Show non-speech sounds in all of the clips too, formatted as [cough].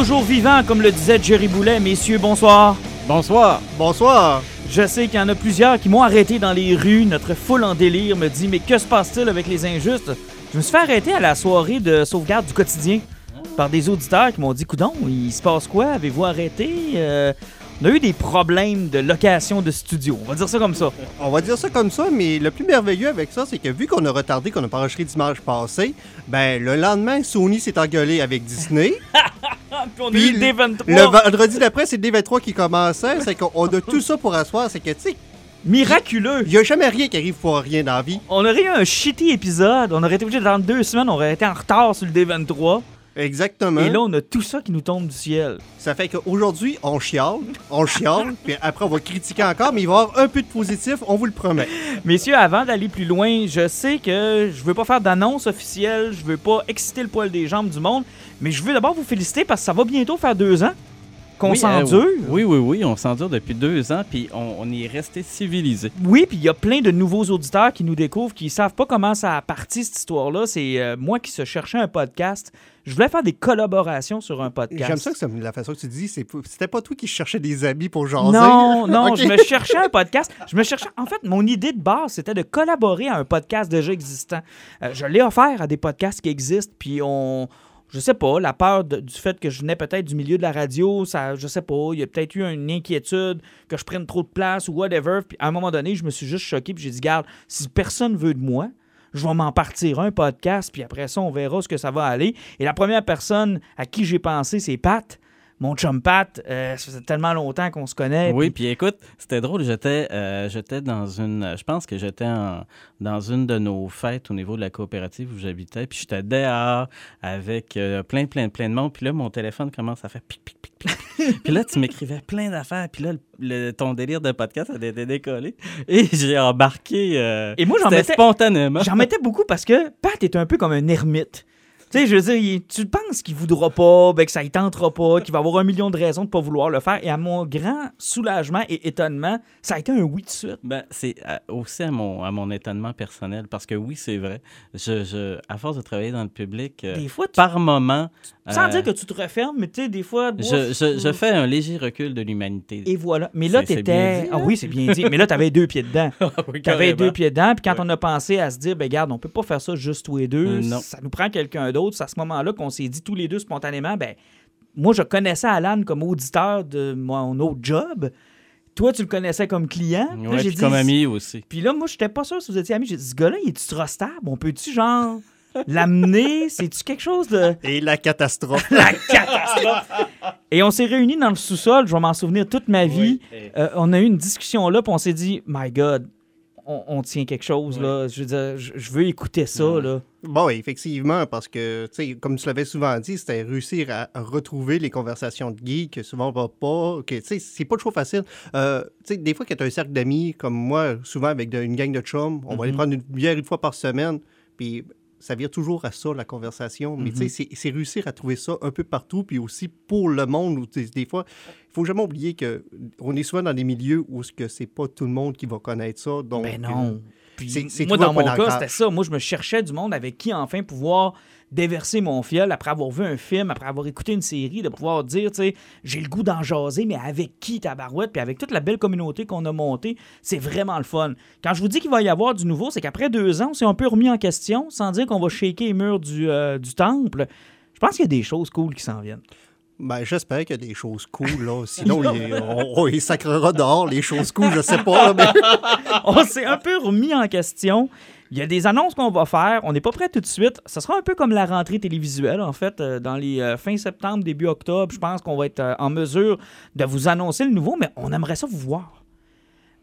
Toujours vivant, comme le disait Jerry Boulet, messieurs, bonsoir. Bonsoir. Bonsoir. Je sais qu'il y en a plusieurs qui m'ont arrêté dans les rues. Notre foule en délire me dit Mais que se passe-t-il avec les injustes? Je me suis fait arrêter à la soirée de sauvegarde du quotidien par des auditeurs qui m'ont dit Coudon, il se passe quoi? Avez-vous arrêté? Euh, On a eu des problèmes de location de studio. On va dire ça comme ça. On va dire ça comme ça, mais le plus merveilleux avec ça, c'est que vu qu'on a retardé, qu'on a pas enregistré dimanche passé, ben le lendemain, Sony s'est engueulé avec Disney. [laughs] Puis on a Puis eu le D23. le vendredi d'après, c'est le D23 qui commençait. C'est qu'on a tout ça pour asseoir. C'est que, tu sais, Miraculeux. il y a jamais rien qui arrive pour rien dans la vie. On aurait eu un shitty épisode. On aurait été obligé d'attendre deux semaines. On aurait été en retard sur le D23. Exactement. Et là, on a tout ça qui nous tombe du ciel. Ça fait qu'aujourd'hui, on chiale, on chiale, puis après, on va critiquer encore, mais il va y avoir un peu de positif, on vous le promet. [laughs] Messieurs, avant d'aller plus loin, je sais que je veux pas faire d'annonce officielle, je veux pas exciter le poil des jambes du monde, mais je veux d'abord vous féliciter parce que ça va bientôt faire deux ans qu'on Oui, s'endure. euh, oui, oui, oui, on s'endure depuis deux ans, puis on, on est resté civilisé. Oui, puis il y a plein de nouveaux auditeurs qui nous découvrent, qui savent pas comment ça a parti cette histoire-là. C'est euh, moi qui se cherchais un podcast. Je voulais faire des collaborations sur un podcast. J'aime ça que ça- la façon que tu dis, c'était pas toi qui cherchais des amis pour jaser. Non, [laughs] non, je me cherchais un podcast. Je me cherchais. En fait, mon idée de base, c'était de collaborer à un podcast déjà existant. Euh, je l'ai offert à des podcasts qui existent, puis on. Je sais pas, la peur de- du fait que je venais peut-être du milieu de la radio, ça, je sais pas, il y a peut-être eu une inquiétude que je prenne trop de place ou whatever. Puis à un moment donné, je me suis juste choqué, puis j'ai dit, garde, si personne veut de moi, je vais m'en partir un podcast, puis après ça, on verra ce que ça va aller. Et la première personne à qui j'ai pensé, c'est Pat. Mon chum Pat, euh, ça faisait tellement longtemps qu'on se connaît. Oui, puis- écoute, c'était drôle, j'étais euh, j'étais dans une, je pense que j'étais en- dans une de nos fêtes au niveau de la coopérative où j'habitais, puis j'étais dehors avec euh, plein, plein, plein de monde, puis là, mon téléphone commence à faire pic, pic, pic, pic. puis là, tu m'écrivais plein d'affaires, puis là, le- le- ton délire de podcast a été décollé, et j'ai embarqué euh, Et moi, j'en mettais, spontanément. j'en mettais beaucoup parce que Pat est un peu comme un ermite. Tu sais, je veux dire, il- tu penses qu'il voudra pas, ben, que ça ne tentera pas, qu'il va avoir un million de raisons de pas vouloir le faire. Et à mon grand soulagement et étonnement, ça a été un oui de suite. Ben, c'est euh, aussi à mon, à mon étonnement personnel, parce que oui, c'est vrai. Je, je, à force de travailler dans le public, euh, Des fois, tu, par moment, sans euh, dire que tu te refermes, mais tu sais, des fois. je, bouf, je, je fais un léger recul de l'humanité. Et voilà. Mais là, t'étais. dit, Ah oui, c'est bien dit. Mais là, t'avais deux pieds dedans. [laughs] Oui, T'avais carrément. deux pieds dedans, puis quand Ouais. on a pensé à se dire, ben garde, on peut pas faire ça juste tous les deux, non. ça nous prend quelqu'un d'autre. C'est à ce moment-là qu'on s'est dit tous les deux spontanément, ben moi je connaissais Alan comme auditeur de mon autre job. Toi, tu le connaissais comme client. Là, Ouais, puis dit- comme ami aussi. Puis là, moi, j'étais pas sûr si vous étiez amis. J'ai dit, ce gars-là, il est-tu trustable? On peut-tu, genre, l'amener? C'est-tu quelque chose de. Et la catastrophe. [laughs] La catastrophe! Et on s'est réunis dans le sous-sol, je vais m'en souvenir toute ma vie. Oui. Euh, on a eu une discussion là, puis on s'est dit, My God, on, on tient quelque chose Oui. là. Je veux dire, je, je veux écouter ça Ouais. là. Bon, effectivement, parce que, tu sais, comme tu l'avais souvent dit, c'était réussir à, retrouver les conversations de geeks que souvent on va pas, que, tu sais, c'est pas toujours facile. Euh, tu sais, des fois, quand tu as un cercle d'amis, comme moi, souvent avec de- une gang de chums, on va aller Mhm. prendre une bière une fois par semaine, puis ça vire toujours à ça, la conversation. Mais, tu sais, c'est- c'est réussir à trouver ça un peu partout, puis aussi pour le monde, où, des fois, il faut jamais oublier que on est souvent dans des milieux où ce que c'est pas tout le monde qui va connaître ça. Donc, Ben non. Puis c'est- c'est moi, dans mon cas, c'était ça. Moi, je me cherchais du monde avec qui enfin pouvoir déverser mon fiel après avoir vu un film, après avoir écouté une série, de pouvoir dire, tu sais, j'ai le goût d'en jaser, mais avec qui, tabarouette, puis avec toute la belle communauté qu'on a montée, c'est vraiment le fun. Quand je vous dis qu'il va y avoir du nouveau, c'est qu'après deux ans, on s'est un peu remis en question, sans dire qu'on va shaker les murs du, euh, du temple. Je pense qu'il y a des choses cool qui s'en viennent. Ben, j'espère qu'il y a des choses cool, là. Sinon, on, on sacrera dehors, les choses cool, je sais pas. [laughs] on s'est un peu remis en question. Il y a des annonces qu'on va faire. On n'est pas prêt tout de suite. Ce sera un peu comme la rentrée télévisuelle, en fait, euh, dans les euh, fin septembre, début octobre. Je pense qu'on va être euh, en mesure de vous annoncer le nouveau, mais on aimerait ça vous voir.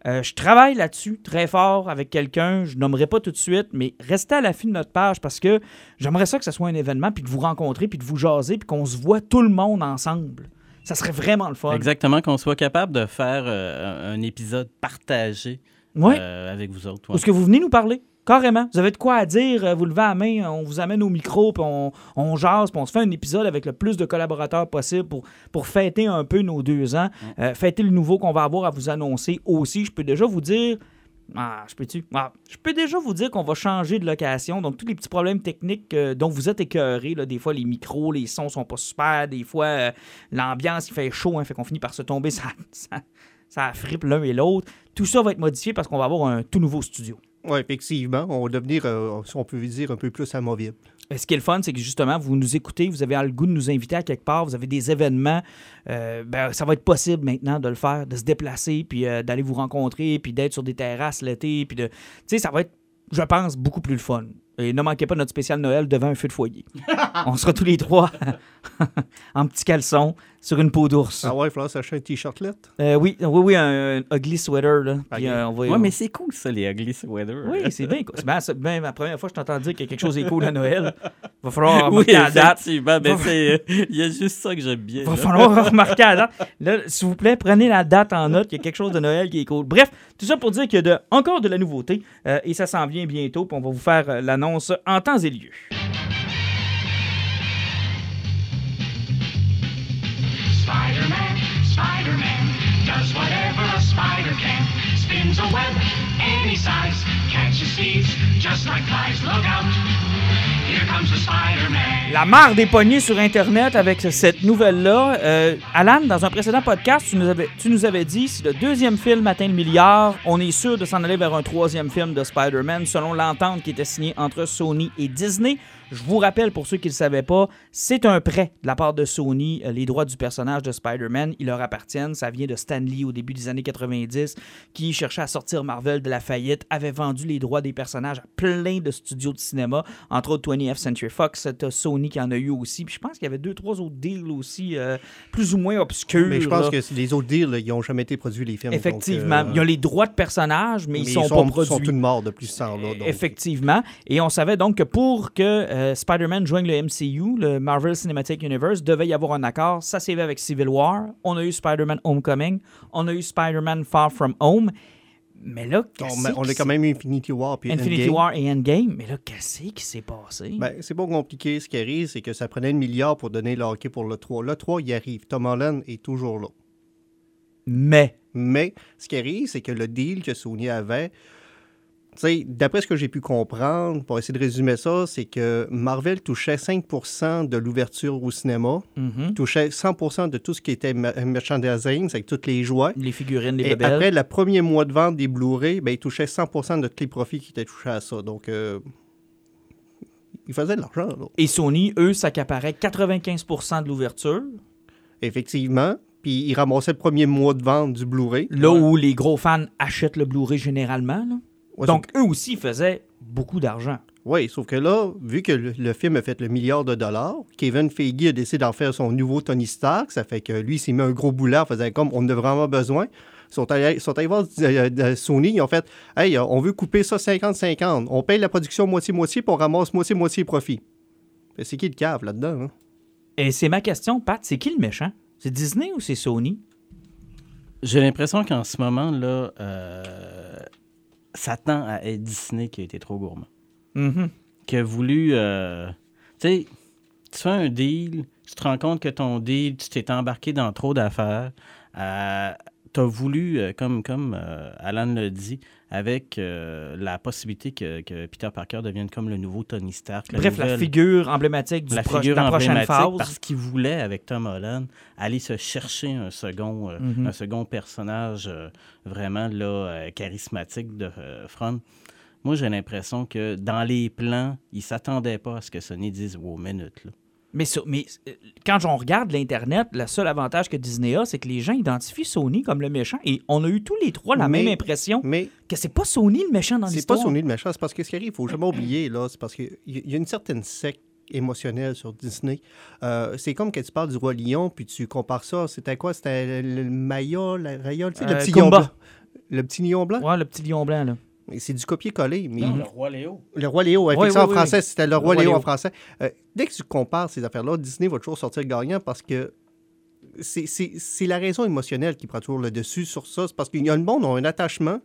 Euh, je travaille là-dessus très fort avec quelqu'un, je nommerai pas tout de suite, mais restez à l'affût de notre page parce que j'aimerais ça que ce soit un événement, puis de vous rencontrer, puis de vous jaser, puis qu'on se voit tout le monde ensemble. Ça serait vraiment le fun. Exactement, qu'on soit capable de faire euh, un épisode partagé Ouais. euh, avec vous autres. Ouais. est-ce que vous venez nous parler? Carrément. Vous avez de quoi à dire, euh, vous levez la main, on vous amène au micro, puis on, on jase, puis on se fait un épisode avec le plus de collaborateurs possible pour, pour fêter un peu nos deux ans, euh, fêter le nouveau qu'on va avoir à vous annoncer aussi. Je peux déjà vous dire. Ah, je peux-tu? Ah, je peux déjà vous dire qu'on va changer de location. Donc, tous les petits problèmes techniques euh, dont vous êtes écœurés, là, des fois les micros, les sons sont pas super, des fois euh, l'ambiance il fait chaud, hein, fait qu'on finit par se tomber, [laughs] ça, ça, ça frippe l'un et l'autre. Tout ça va être modifié parce qu'on va avoir un tout nouveau studio. Oui, effectivement. On va devenir, euh, si on peut dire, un peu plus amovible. Et Ce qui est le fun, c'est que justement, vous nous écoutez, vous avez le goût de nous inviter à quelque part, vous avez des événements, euh, ben, ça va être possible maintenant de le faire, de se déplacer, puis euh, d'aller vous rencontrer, puis d'être sur des terrasses l'été, puis de... Tu sais, ça va être, je pense, beaucoup plus le fun. Et ne manquez pas notre spécial Noël devant un feu de foyer. [laughs] On sera tous les trois [laughs] en petits caleçons sur une peau d'ours. Ah ouais, il faudra s'acheter un t-shirtlet. Euh, oui, oui, oui, un, un ugly sweater, là. Puis, euh, on va- Ouais, mais c'est cool, ça, les ugly sweaters. Oui, c'est bien. cool. C'est bien, c'est bien la première fois que je t'entends dire que quelque chose est cool à Noël. Va falloir [laughs] Oui, remarquer la date. effectivement. Mais Va- c'est- il y a juste ça que j'aime bien. Va là. falloir remarquer la date. Là, s'il vous plaît, prenez la date en note. Il y a quelque chose de Noël qui est cool. Bref, tout ça pour dire qu'il y a de- encore de la nouveauté euh, et ça s'en vient bientôt. Puis on va vous faire euh, l'annonce en temps et lieu. La mare des poignées sur Internet avec cette nouvelle-là. Euh, Alan, dans un précédent podcast, tu nous, avais, tu nous avais dit si le deuxième film atteint le milliard, on est sûr de s'en aller vers un troisième film de Spider-Man selon l'entente qui était signée entre Sony et Disney. Je vous rappelle, pour ceux qui ne le savaient pas, c'est un prêt de la part de Sony. Euh, Les droits du personnage de Spider-Man, ils leur appartiennent. Ça vient de Stan Lee au début des années 90, qui cherchait à sortir Marvel de la faillite, avait vendu les droits des personnages à plein de studios de cinéma, entre autres 20th Century Fox, Sony qui en a eu aussi. Puis je pense qu'il y avait deux, trois autres deals aussi, euh, plus ou moins obscurs. Mais je pense là. que les autres deals, là, ils n'ont jamais été produits, les films. donc, Effectivement. euh, Ils ont les droits de personnages, mais, mais ils sont, pas sont, produits. sont tous morts depuis ce temps-là. donc. Effectivement. Et on savait donc que pour que euh, Spider-Man joigne le MCU, le Marvel Cinematic Universe, devait y avoir un accord. Ça s'est fait avec Civil War. On a eu Spider-Man Homecoming. On a eu Spider-Man Far From Home. Mais là, On, qu'est-ce on qui a quand même eu Infinity War puis Infinity Endgame. War et Endgame. Mais là, qu'est-ce qui s'est passé? Ben, c'est pas compliqué. Ce qui arrive, c'est que ça prenait le milliard pour donner le hockey pour le 3. Le 3, il arrive. Tom Holland est toujours là. Mais, Mais ce qui arrive, c'est que le deal que Sony avait, d'après ce que j'ai pu comprendre, pour essayer de résumer ça, c'est que Marvel touchait 5% de l'ouverture au cinéma, mhm, touchait 100% de tout ce qui était ma- merchandising, c'est toutes les jouets. les figurines, les Et bébelles. après le premier mois de vente des Blu-ray, ben, il touchait 100% de tous les profits qui étaient touchés à ça. Donc, euh, il faisait de l'argent. Et Sony, eux, s'accaparaient 95% de l'ouverture. Effectivement. Puis il ramassait le premier mois de vente du Blu-ray. Là où les gros fans achètent le Blu-ray généralement. là. Ouais, Donc, eux aussi faisaient beaucoup d'argent. Oui, sauf que là, vu que le, le film a fait le milliard de dollars, Kevin Feige a décidé d'en faire son nouveau Tony Stark. Ça fait que lui, il s'est mis un gros boulet en faisant comme on en a vraiment besoin. Ils sont allés, sont allés voir euh, euh, Sony, ils ont fait Hey, on veut couper ça 50-50. On paye la production moitié-moitié, puis on ramasse moitié-moitié profit. C'est qui le cave là-dedans? hein? Et c'est ma question, Pat, c'est qui le méchant? C'est Disney ou c'est Sony? J'ai l'impression qu'en ce moment, là, euh, ça tend à être Disney qui a été trop gourmand. Mhm. Qui a voulu. euh, tu sais, tu fais un deal, tu te rends compte que ton deal, tu t'es embarqué dans trop d'affaires. euh, tu as voulu, euh, comme, comme euh, Alan l'a dit, avec euh, la possibilité que, que Peter Parker devienne comme le nouveau Tony Stark. la Bref, la figure emblématique du la pro- figure de la prochaine phase. parce qu'il voulait, avec Tom Holland, aller se chercher un second, euh, Mhm. un second personnage euh, vraiment là, charismatique de Front. Moi, j'ai l'impression que dans les plans, ils ne s'attendaient pas à ce que Sony dise « wow, minute ». là. Mais, ça- mais euh, quand on regarde l'Internet, le seul avantage que Disney a, c'est que les gens identifient Sony comme le méchant. Et on a eu tous les trois la Mais- même impression Mais que c'est pas Sony le méchant dans c'est l'histoire. pas Sony le méchant, c'est parce que ce qui arrive, il faut jamais oublier, là, c'est parce qu'il y a une certaine secte émotionnelle sur Disney. Euh, c'est comme quand tu parles du Roi Lion, puis tu compares ça, c'était quoi? C'était le, Maya, la Raya, tu sais, le Euh, petit Kumba. lion blanc. Le petit lion blanc, Ouais, le petit lion blanc, là. C'est du copier-coller. Mais Non, le roi Léo. Le Roi Léo, Oui, effectivement, oui, en oui, français, oui. c'était le Roi, Roi Léo, Léo. en français. Euh, dès que tu compares ces affaires-là, Disney va toujours sortir gagnant parce que c'est- c'est c'est la raison émotionnelle qui prend toujours le dessus sur ça. C'est parce qu'il y a le monde, ont un attachement,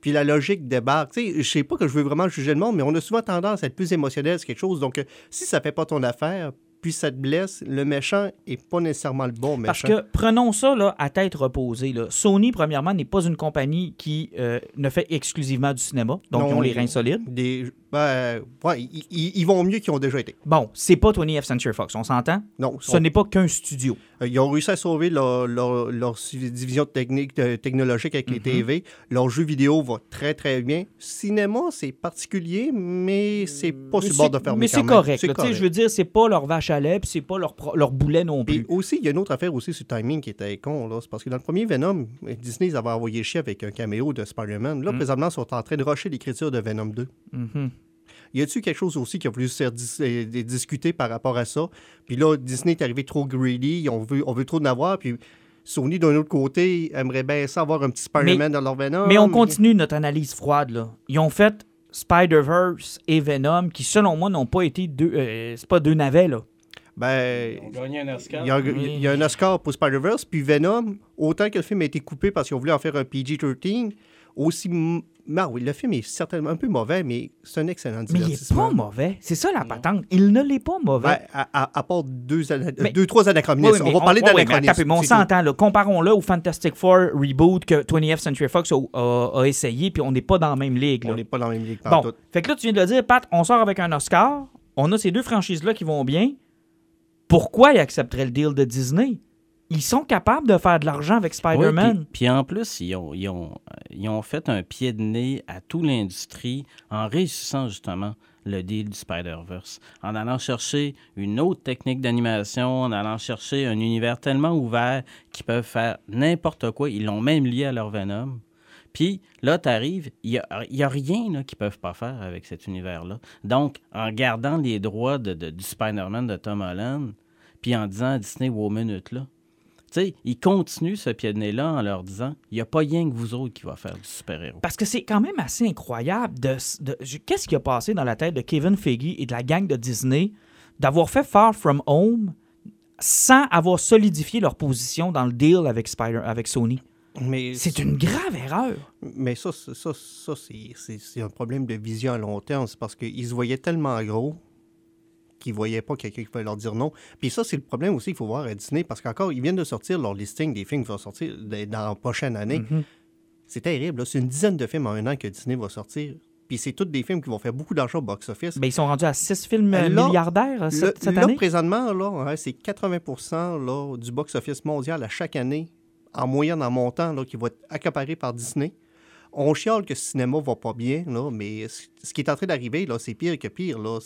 puis la logique débarque. Tu sais, je sais pas que je veux vraiment juger le monde, mais on a souvent tendance à être plus émotionnel sur quelque chose. Donc, euh, si ça fait pas ton affaire, puis ça te blesse, le méchant est pas nécessairement le bon méchant. Parce que prenons ça là, à tête reposée. là. Sony, premièrement, n'est pas une compagnie qui euh, ne fait exclusivement du cinéma. Donc, Non, ils ont les reins solides. Des, ben, ouais, ils, vont mieux qu'ils ont déjà été. Bon, c'est pas 20th Century Fox, on s'entend? Non, Ce n'est pas qu'un studio. Euh, Ils ont réussi à sauver leur, leur- leur su- division technique, euh, technologique avec les Mhm. TV. Leur jeu vidéo va très, très bien. Cinéma, c'est particulier, mais c'est pas sur le bord de fermer mais c'est correct. Correct. Je veux dire, c'est pas leur vache à lait, puis c'est pas leur, leur boulet non plus. aussi, il y a une autre affaire aussi sur le timing qui était con. C'est parce que dans le premier Venom, Disney ils avaient envoyé chier avec un caméo de Spider-Man. Là, Mhm. présentement, ils sont en train de rusher l'écriture de Venom 2. Mhm. Y a-t-il quelque chose aussi qui a voulu se faire dis- euh, discuter par rapport à ça? Puis là, Disney est arrivé trop greedy, on veut, on veut trop en avoir, puis Sony, d'un autre côté, aimerait bien ça avoir un petit Spider-Man dans leur Venom. Mais on continue notre analyse froide. Là. Ils ont fait Spider-Verse et Venom, qui, selon moi, n'ont pas été deux. euh, c'est pas deux navets, là. Ben, On gagné un Oscar. il y, a, il y a un Oscar pour Spider-Verse, puis Venom, autant que le film a été coupé parce qu'ils ont voulu en faire un PG-13, aussi... Ah oui, le film est certainement un peu mauvais, mais c'est un excellent Mais il est divertissement. pas mauvais. C'est ça la patente. Il ne l'est pas mauvais. À, à- à part deux, Mais- deux trois anachronismes. Oui, oui, on va parler d'anachronismes. on s'entend, là. Comparons-le au Fantastic Four reboot que 20th Century Fox a, a- a essayé, puis on n'est pas dans la même ligue. là. On n'est pas dans la même ligue Bon, fait que là, tu viens de le dire, Pat, on sort avec un Oscar. On a ces deux franchises-là qui vont bien. Pourquoi ils accepteraient le deal de Disney? Ils sont capables de faire de l'argent avec Oui, Spider-Man. puis, puis en plus, ils ont, ils, ont, ils ont fait un pied de nez à toute l'industrie en réussissant justement le deal du Spider-Verse. En allant chercher une autre technique d'animation, en allant chercher un univers tellement ouvert qu'ils peuvent faire n'importe quoi. Ils l'ont même lié à leur Venom. Puis là, tu arrives, il n'y a, il y a rien là, qu'ils ne peuvent pas faire avec cet univers-là. Donc, en gardant les droits de, de- du Spider-Man de Tom Holland, puis en disant à Disney, wow, minute là, sais, ils continuent ce pied de nez-là en leur disant il n'y a pas rien que vous autres qui va faire du super-héros. Parce que c'est quand même assez incroyable de. de- Qu'est-ce qui a passé dans la tête de Kevin Feige et de la gang de Disney d'avoir fait Far From Home sans avoir solidifié leur position dans le deal avec, Spider, avec Sony? Mais C'est une grave erreur. Mais ça, c'est- ça, ça c'est- c'est c'est un problème de vision à long terme. C'est parce qu'ils se voyaient tellement gros qu'ils ne voyaient pas quelqu'un qui pouvait leur dire non. Puis ça, c'est le problème aussi qu'il faut voir à Disney, parce qu'encore, ils viennent de sortir leur listing des films qui vont sortir dans la prochaine année. Mhm. C'est terrible. C'est une dizaine de films en un an que Disney va sortir. Puis c'est tous des films qui vont faire beaucoup d'argent au box-office. Ben, ils sont rendus à six films Euh, là, milliardaires euh, cette, cette là, année. présentement, là, hein, c'est 80 là, du box-office mondial à chaque année, en moyenne, en montant, là, qui va être accaparé par Disney. On chiale que le cinéma va pas bien, là, mais ce ce qui est en train d'arriver, là, c'est pire que pire. Là.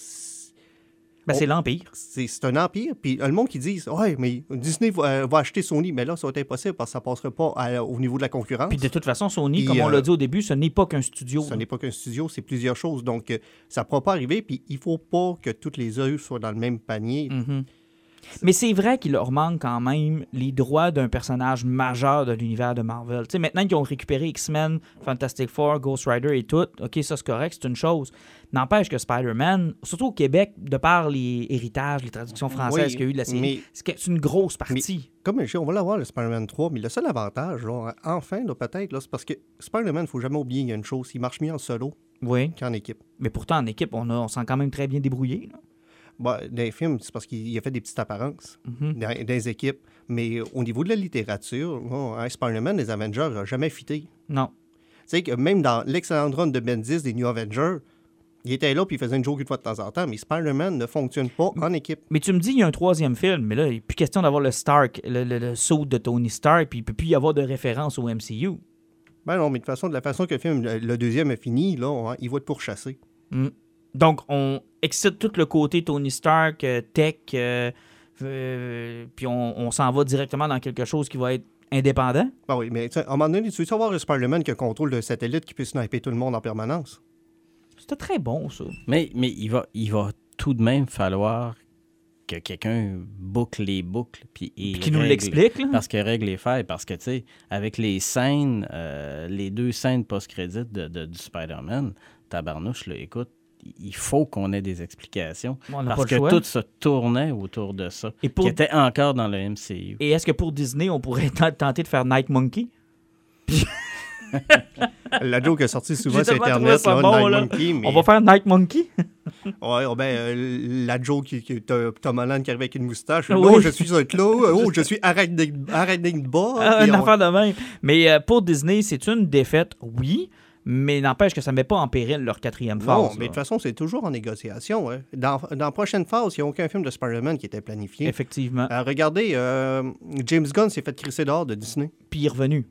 C'est- Ben, c'est on- l'Empire. C'est c'est un empire. Puis le monde qui dit Ouais, mais Disney va, euh, va acheter Sony. Mais là, ça va être impossible parce que ça ne passerait pas à- au niveau de la concurrence. Puis de toute façon, Sony, comme on euh, l'a dit au début, ce n'est pas qu'un studio. Ce n'est pas qu'un studio, c'est plusieurs choses. Donc, euh, ça ne pourra pas arriver. Puis, il ne faut pas que toutes les œufs soient dans le même panier. Mhm. Mais c'est vrai qu'il leur manque quand même les droits d'un personnage majeur de l'univers de Marvel. Maintenant qu'ils ont récupéré X-Men, Fantastic Four, Ghost Rider et tout, ok, ça c'est correct, c'est une chose. N'empêche que Spider-Man, surtout au Québec, de par les héritages, les traductions françaises Oui, qu'il y a eu de la série, c'est une grosse partie. Comme je dis, on va l'avoir, le Spider-Man 3, mais le seul avantage, là, enfin, peut-être, c'est parce que Spider-Man, il ne faut jamais oublier il y a une chose, il marche mieux en solo Oui. qu'en équipe. Mais pourtant, en équipe, on, a, on s'en quand même très bien débrouillé. là. Bah, dans les films, c'est parce qu'il a fait des petites apparences Mhm. dans, dans les équipes. Mais au niveau de la littérature, hein, Spider-Man, les Avengers n'ont jamais fité. Non. Tu sais que même dans l'excellent run de Bendis des New Avengers, il était là puis il faisait une joke une fois de temps en temps, mais Spider-Man ne fonctionne pas en équipe. Mais tu me dis, il y a un troisième film, mais là, il n'est plus question d'avoir le Stark, le, le, le saut de Tony Stark, puis il ne peut plus y avoir de référence au MCU. Ben non, mais de toute façon, de la façon que le film, le, deuxième est fini, là, hein, il va être pourchassé. Mm. Donc, on excite tout le côté Tony Stark, euh, tech, euh, euh, puis on, on s'en va directement dans quelque chose qui va être indépendant. Ben oui, mais à un moment donné, tu veux savoir un Spider-Man qui a contrôle d'un satellite qui peut sniper tout le monde en permanence? C'était très bon, ça. Mais, mais il, va, il va tout de même falloir que quelqu'un boucle les boucles. Puis Qui nous l'explique, là. Parce que règle les failles. Parce que, tu sais, avec les scènes, euh, les deux scènes post-crédit de, de- du Spider-Man, tabarnouche, là, écoute, il faut qu'on ait des explications. Parce que choix. tout se tournait autour de ça. Et pour- Qui était encore dans le MCU. Et est-ce que pour Disney, on pourrait [laughs] tenter de faire Night Monkey? [laughs] La joke est sortie [laughs] souvent sur Internet, là, bon, Night là. Monkey, mais... On va faire Night Monkey? Ouais, oh, ben, euh, la joke qui, qui Tom Holland qui arrive avec une moustache. Oh, oui. je suis un clos. Oh, je suis arachnid- arachnidbas. Ah, Puis une on- affaire de même. Mais euh, pour Disney, c'est une défaite, oui, mais n'empêche que ça ne met pas en péril leur quatrième phase. Non, mais de toute façon, c'est toujours en négociation. hein. Dans, dans la prochaine phase, il n'y a aucun film de Spider-Man qui était planifié. Effectivement. Euh, regardez, euh, James Gunn s'est fait crisser dehors de Disney. Puis il est revenu.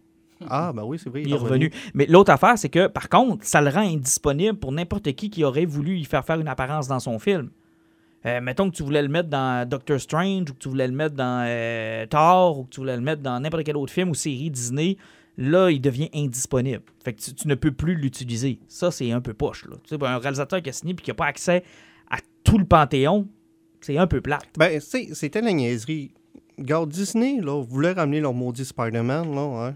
Ah, ben oui, c'est vrai. Il est revenu. Mais l'autre affaire, c'est que, par contre, ça le rend indisponible pour n'importe qui qui aurait voulu y faire faire une apparence dans son film. Euh, mettons que tu voulais le mettre dans Doctor Strange ou que tu voulais le mettre dans Thor ou que tu voulais le mettre dans n'importe quel autre film ou série Disney, là, il devient indisponible. Fait que tu, tu ne peux plus l'utiliser. Ça, c'est un peu poche. Là. Tu sais, ben, un réalisateur qui a signé et qui n'a pas accès à tout le panthéon, c'est un peu plate. Ben, c'est- c'était la niaiserie. Regarde, Disney, là, voulait ramener leur maudit Spider-Man, là, hein.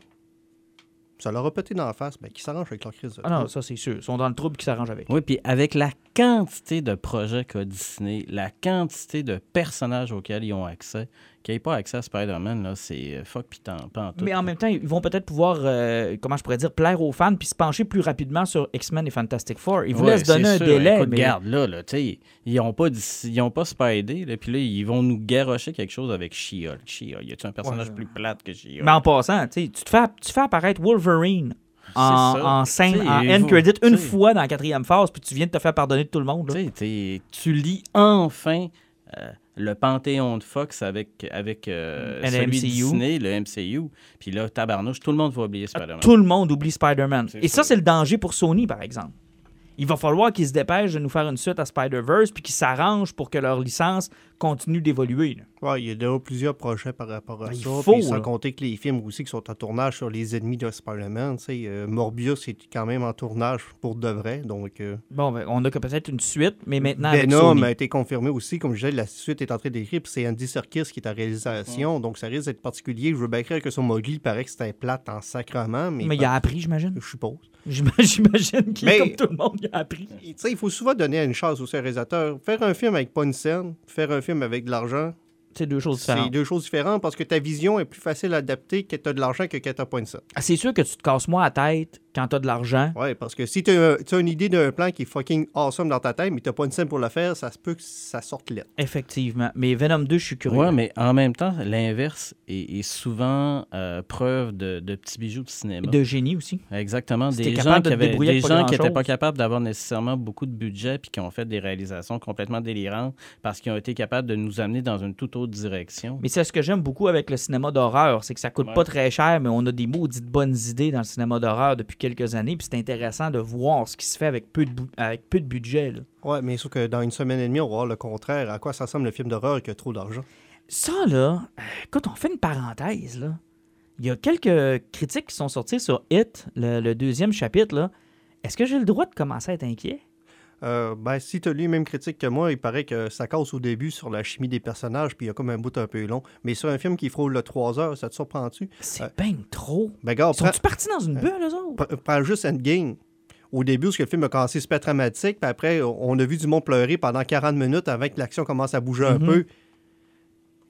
Ça leur a pété dans la face, ben, qui s'arrange avec leur crise de Ah non, ça, c'est sûr. Ils sont dans le trouble qui s'arrange avec. Oui, puis avec la quantité de projets qu'a Disney, la quantité de personnages auxquels ils ont accès, qu'ils n'aient pas accès à Spider-Man, là, c'est euh, fuck puis tant pas en tout. Mais en même temps, ils vont peut-être pouvoir, euh, comment je pourrais dire, plaire aux fans puis se pencher plus rapidement sur X-Men et Fantastic Four. Ils voulaient se donner un sûr. délai. Écoute, mais... Regarde, là, là tu sais, ils n'ont pas, ils ont pas Spidey, là, puis là, ils vont nous garrocher quelque chose avec She-Hulk. She-Hulk, y a-tu un personnage Ouais. plus plate que She-Hulk? Mais en passant, tu te fais, tu fais apparaître Wolverine en, en scène, en end credit une fois dans la quatrième phase, puis tu viens de te faire pardonner de tout le monde. là. Tu sais, t'es- tu lis enfin euh, le panthéon de Fox avec, avec euh, Le celui MCU. Disney, le MCU. Puis là, tabarnouche, tout le monde va oublier Spider-Man. Tout le monde oublie Spider-Man. Et ça, c'est le danger pour Sony, par exemple. Il va falloir qu'ils se dépêchent de nous faire une suite à Spider-Verse, puis qu'ils s'arrangent pour que leur licence continue d'évoluer. Ouais, il y a déjà plusieurs projets par rapport à Ben, il ça. faut, puis sans là. compter que les films aussi qui sont en tournage sur les ennemis de Spider-Man. euh, Morbius est quand même en tournage pour de vrai. Donc, euh, Bon, ben, on a que peut-être une suite, mais maintenant Venom a été confirmé aussi. Comme je disais, la suite est en train d'écrire. Puis c'est Andy Serkis qui est en réalisation. Donc, ça risque d'être particulier. Je veux bien croire que sur Mowgli, il paraît que c'était plate en sacrement. Mais, Mais il a appris, j'imagine. je suppose. J'im- [laughs] J'imagine qu'il, comme tout le monde, il a appris. Il faut souvent donner une chance aussi un réalisateur. Faire un film avec pas une scène, faire un film avec de l'argent, C'est deux choses c'est différentes. deux choses différentes parce que ta vision est plus facile à adapter que tu as de l'argent que quand tu pas une scène. Ah, C'est sûr que tu te casses moins la tête quand t'as de l'argent. Ouais, parce que si tu as, une idée d'un plan qui est fucking awesome dans ta tête, mais tu pas une scène pour le faire, ça se peut que ça sorte lettre. Effectivement. Mais Venom 2, je suis curieux. Ouais, mais en même temps, l'inverse est, est souvent euh, preuve de, de petits bijoux de cinéma. De génie aussi. Exactement. Si Des gens de qui avaient des gens qui n'étaient pas capables d'avoir nécessairement beaucoup de budget puis qui ont fait des réalisations complètement délirantes parce qu'ils ont été capables de nous amener dans une toute autre direction. Mais c'est ce que j'aime beaucoup avec le cinéma d'horreur, c'est que ça coûte Ouais. pas très cher, mais on a des maudites bonnes idées dans le cinéma d'horreur depuis quelques années, puis c'est intéressant de voir ce qui se fait avec peu de, bou- avec peu de budget. Ouais, mais sauf que dans une semaine et demie, on va voir le contraire. À quoi ça ressemble le film d'horreur qui a trop d'argent? Ça, là, euh, écoute, on fait une parenthèse, là. Il y a quelques critiques qui sont sorties sur It, le, le deuxième chapitre, là. Est-ce que j'ai le droit de commencer à être inquiet? Euh, ben, si tu as lu les mêmes critiques que moi, il paraît que ça casse au début sur la chimie des personnages, puis il y a comme un bout un peu long. Mais sur un film qui frôle le 3 heures, ça te surprend-tu? C'est Ouais. ben trop. Ben, gars, Sont-tu partis dans une bulle, eux autres? prends- juste Endgame. Au début, parce que le film a commencé super dramatique, puis après, on a vu du monde pleurer pendant 40 minutes avant que l'action commence à bouger un Mhm. peu.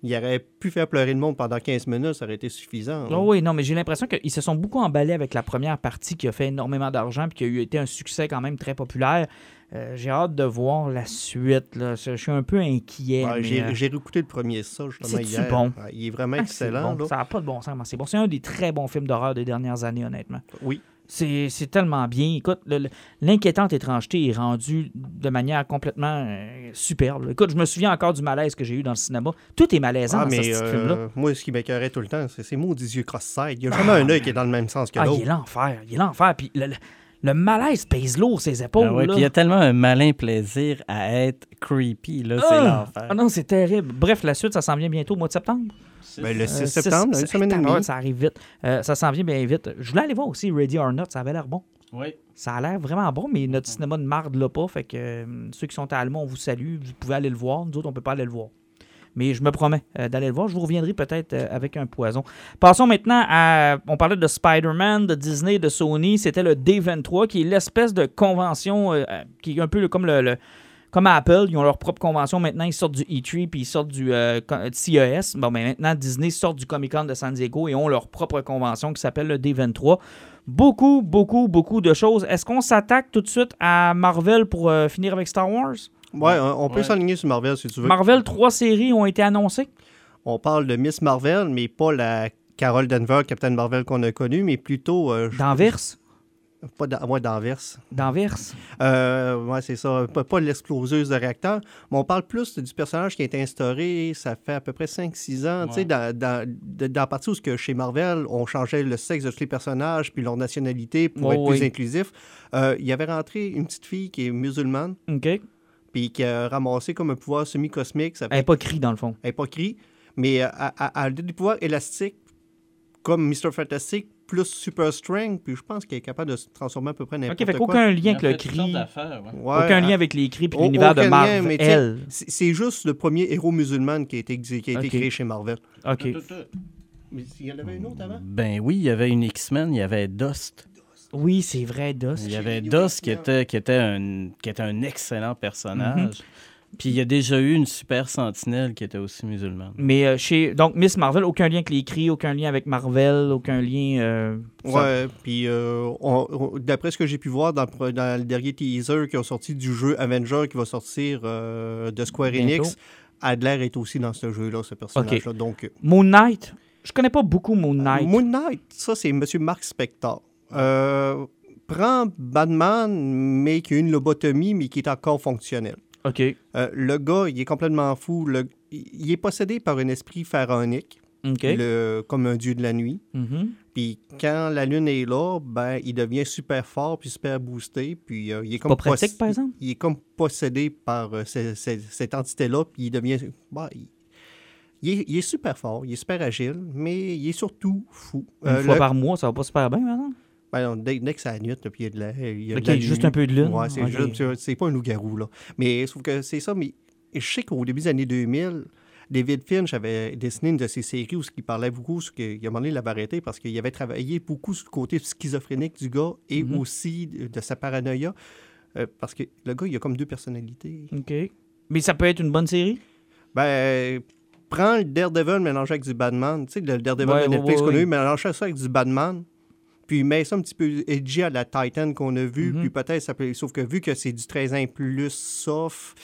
Il aurait pu faire pleurer le monde pendant 15 minutes, ça aurait été suffisant. là. Oh oui, non, mais j'ai l'impression qu'ils se sont beaucoup emballés avec la première partie qui a fait énormément d'argent puis qui a eu été un succès quand même très populaire. Euh, j'ai hâte de voir la suite. Là. Je, suis un peu inquiet. Ouais, j'ai euh, réécouté le premier ça, justement, hier. bon? Il est vraiment ah, excellent. bon. là. Ça n'a pas de bon sens, mais c'est bon. C'est un des très bons films d'horreur des dernières années, honnêtement. Oui. C'est c'est tellement bien. Écoute, l'inquiétante étrangeté est rendue de manière complètement euh, superbe. Écoute, je me souviens encore du malaise que j'ai eu dans le cinéma. Tout est malaisant Ah, dans ce mais euh, film-là. moi, ce qui m'écœurait tout le temps, c'est ces maudits yeux cross-side. Il n'y a jamais un œil qui est dans le même sens que Ah, il l'autre. est l'enfer. Il est l'enfer. Puis le, le- le malaise pèse lourd ses épaules. Ah ouais, là. puis il y a tellement un malin plaisir à être creepy, là, c'est Ah! l'enfer. Ah non, c'est terrible. Bref, la suite, ça s'en vient bientôt au mois de septembre. Ben, le 6 Euh, septembre, six- une semaine et tabarouette, demie. Ça arrive vite. Euh, ça s'en vient bien vite. Je voulais aller voir aussi Ready or Not. Ça avait l'air bon. Oui. Ça a l'air vraiment bon, mais notre cinéma ne marde l'a pas. Fait que euh, ceux qui sont à Allemand, on vous salue. Vous pouvez aller le voir. Nous autres, on peut pas aller le voir. Mais je me promets euh, d'aller le voir. Je vous reviendrai peut-être euh, avec un poison. Passons maintenant à. On parlait de Spider-Man, de Disney, de Sony. C'était le D23, qui est l'espèce de convention qui est un peu comme le. le- comme Apple, ils ont leur propre convention. Maintenant, ils sortent du E3 puis ils sortent du euh, CES. Bon, mais maintenant, Disney sort du Comic Con de San Diego et ont leur propre convention qui s'appelle le D23. Beaucoup, beaucoup, beaucoup de choses. Est-ce qu'on s'attaque tout de suite à Marvel pour euh, finir avec Star Wars? Ouais, on peut Ouais. s'aligner sur Marvel si tu veux. Marvel, trois séries ont été annoncées. on parle de Miss Marvel, mais pas la Carol Denver, Captain Marvel qu'on a connue, mais plutôt. euh, je- D'Anvers? Pas ouais, d'Anvers. D'Anvers? Euh, ouais, c'est ça. Pas, pas l'exploseuse de réacteur. Mais on parle plus du personnage qui a été instauré, ça fait à peu près 5-6 ans. Tu sais, dans, dans, de- dans la partie où que chez Marvel, on changeait le sexe de tous les personnages puis leur nationalité pour être plus inclusif. euh, il y avait rentré une petite fille qui est musulmane, OK. Elle puis qui a ramassé comme un pouvoir semi-cosmique. Ça fait n'est pas cri dans le fond. Elle n'est pas cri, mais euh, elle, elle- elle a des pouvoirs élastiques comme Mr. Fantastic, plus Super Strength, puis je pense qu'elle est capable de se transformer à peu près n'importe OK, fait quoi. qu'aucun lien Il a avec le fait cri. d'affaires, ouais. Ouais, Aucun elle- lien avec les cris puis l'univers de aucun lien, Marvel. C'est c'est juste le premier héros musulman qui a été, qui a été Ok. créé chez Marvel. OK. Mais il y en avait une autre avant? Ben oui, il y avait une X-Men, il y avait Dust. Oui, c'est vrai, Dust. Il y avait Dust qui était, qui, était un, qui était un excellent personnage. Mhm. Puis il y a déjà eu une super sentinelle qui était aussi musulmane. Mais euh, chez. Donc, Miss Marvel, aucun lien avec les cris, aucun lien avec Marvel, aucun lien. euh, Ouais, puis euh, d'après ce que j'ai pu voir dans, le pro- dans le dernier teaser qui a sorti du jeu Avenger qui va sortir euh, de Square Bientôt. Enix, Adler est aussi dans ce jeu-là, ce personnage-là. Donc, Moon Knight. Je connais pas beaucoup Moon Knight. Moon Knight, ça, c'est M. Mark Spector. Euh, prend Batman, mais qui a une lobotomie, mais qui est encore fonctionnel. OK. Euh, le gars, il est complètement fou. Le- il est possédé par un esprit pharaonique, le- comme un dieu de la nuit. Mhm. Puis quand la lune est là, ben, il devient super fort puis super boosté. Puis euh, il est comme Pas pratique, poss- par exemple? Il est comme possédé par euh, ce- ce- cette entité-là, puis il devient. bah, il, il est, il est super fort, il est super agile, mais il est surtout fou. Une fois le- par mois, ça va pas super bien, maintenant? Ben non, dès, dès que la nuit, puis il y a de la. il y a de la juste lune. un peu de lune. Ouais, c'est c'est pas un loup-garou, là. Mais sauf que c'est ça, mais je sais qu'au début des années 2000, David Finch avait dessiné une de ses séries où il parlait beaucoup, ce qu'il a donné, il l'avait arrêté parce qu'il avait travaillé beaucoup sur le côté schizophrénique du gars et Mhm. aussi de, de sa paranoïa. euh, parce que le gars, il a comme deux personnalités. OK. Mais ça peut être une bonne série? Ben, prends le Daredevil mélangé avec du Batman. Tu sais, le Daredevil Ouais, de Netflix ouais, qu'on a eu, mélange ça avec du Batman. Puis mets ça un petit peu edgy à la Titan qu'on a vu. Mhm. Puis peut-être ça peut. Sauf que vu que c'est du 13 ans plus soft.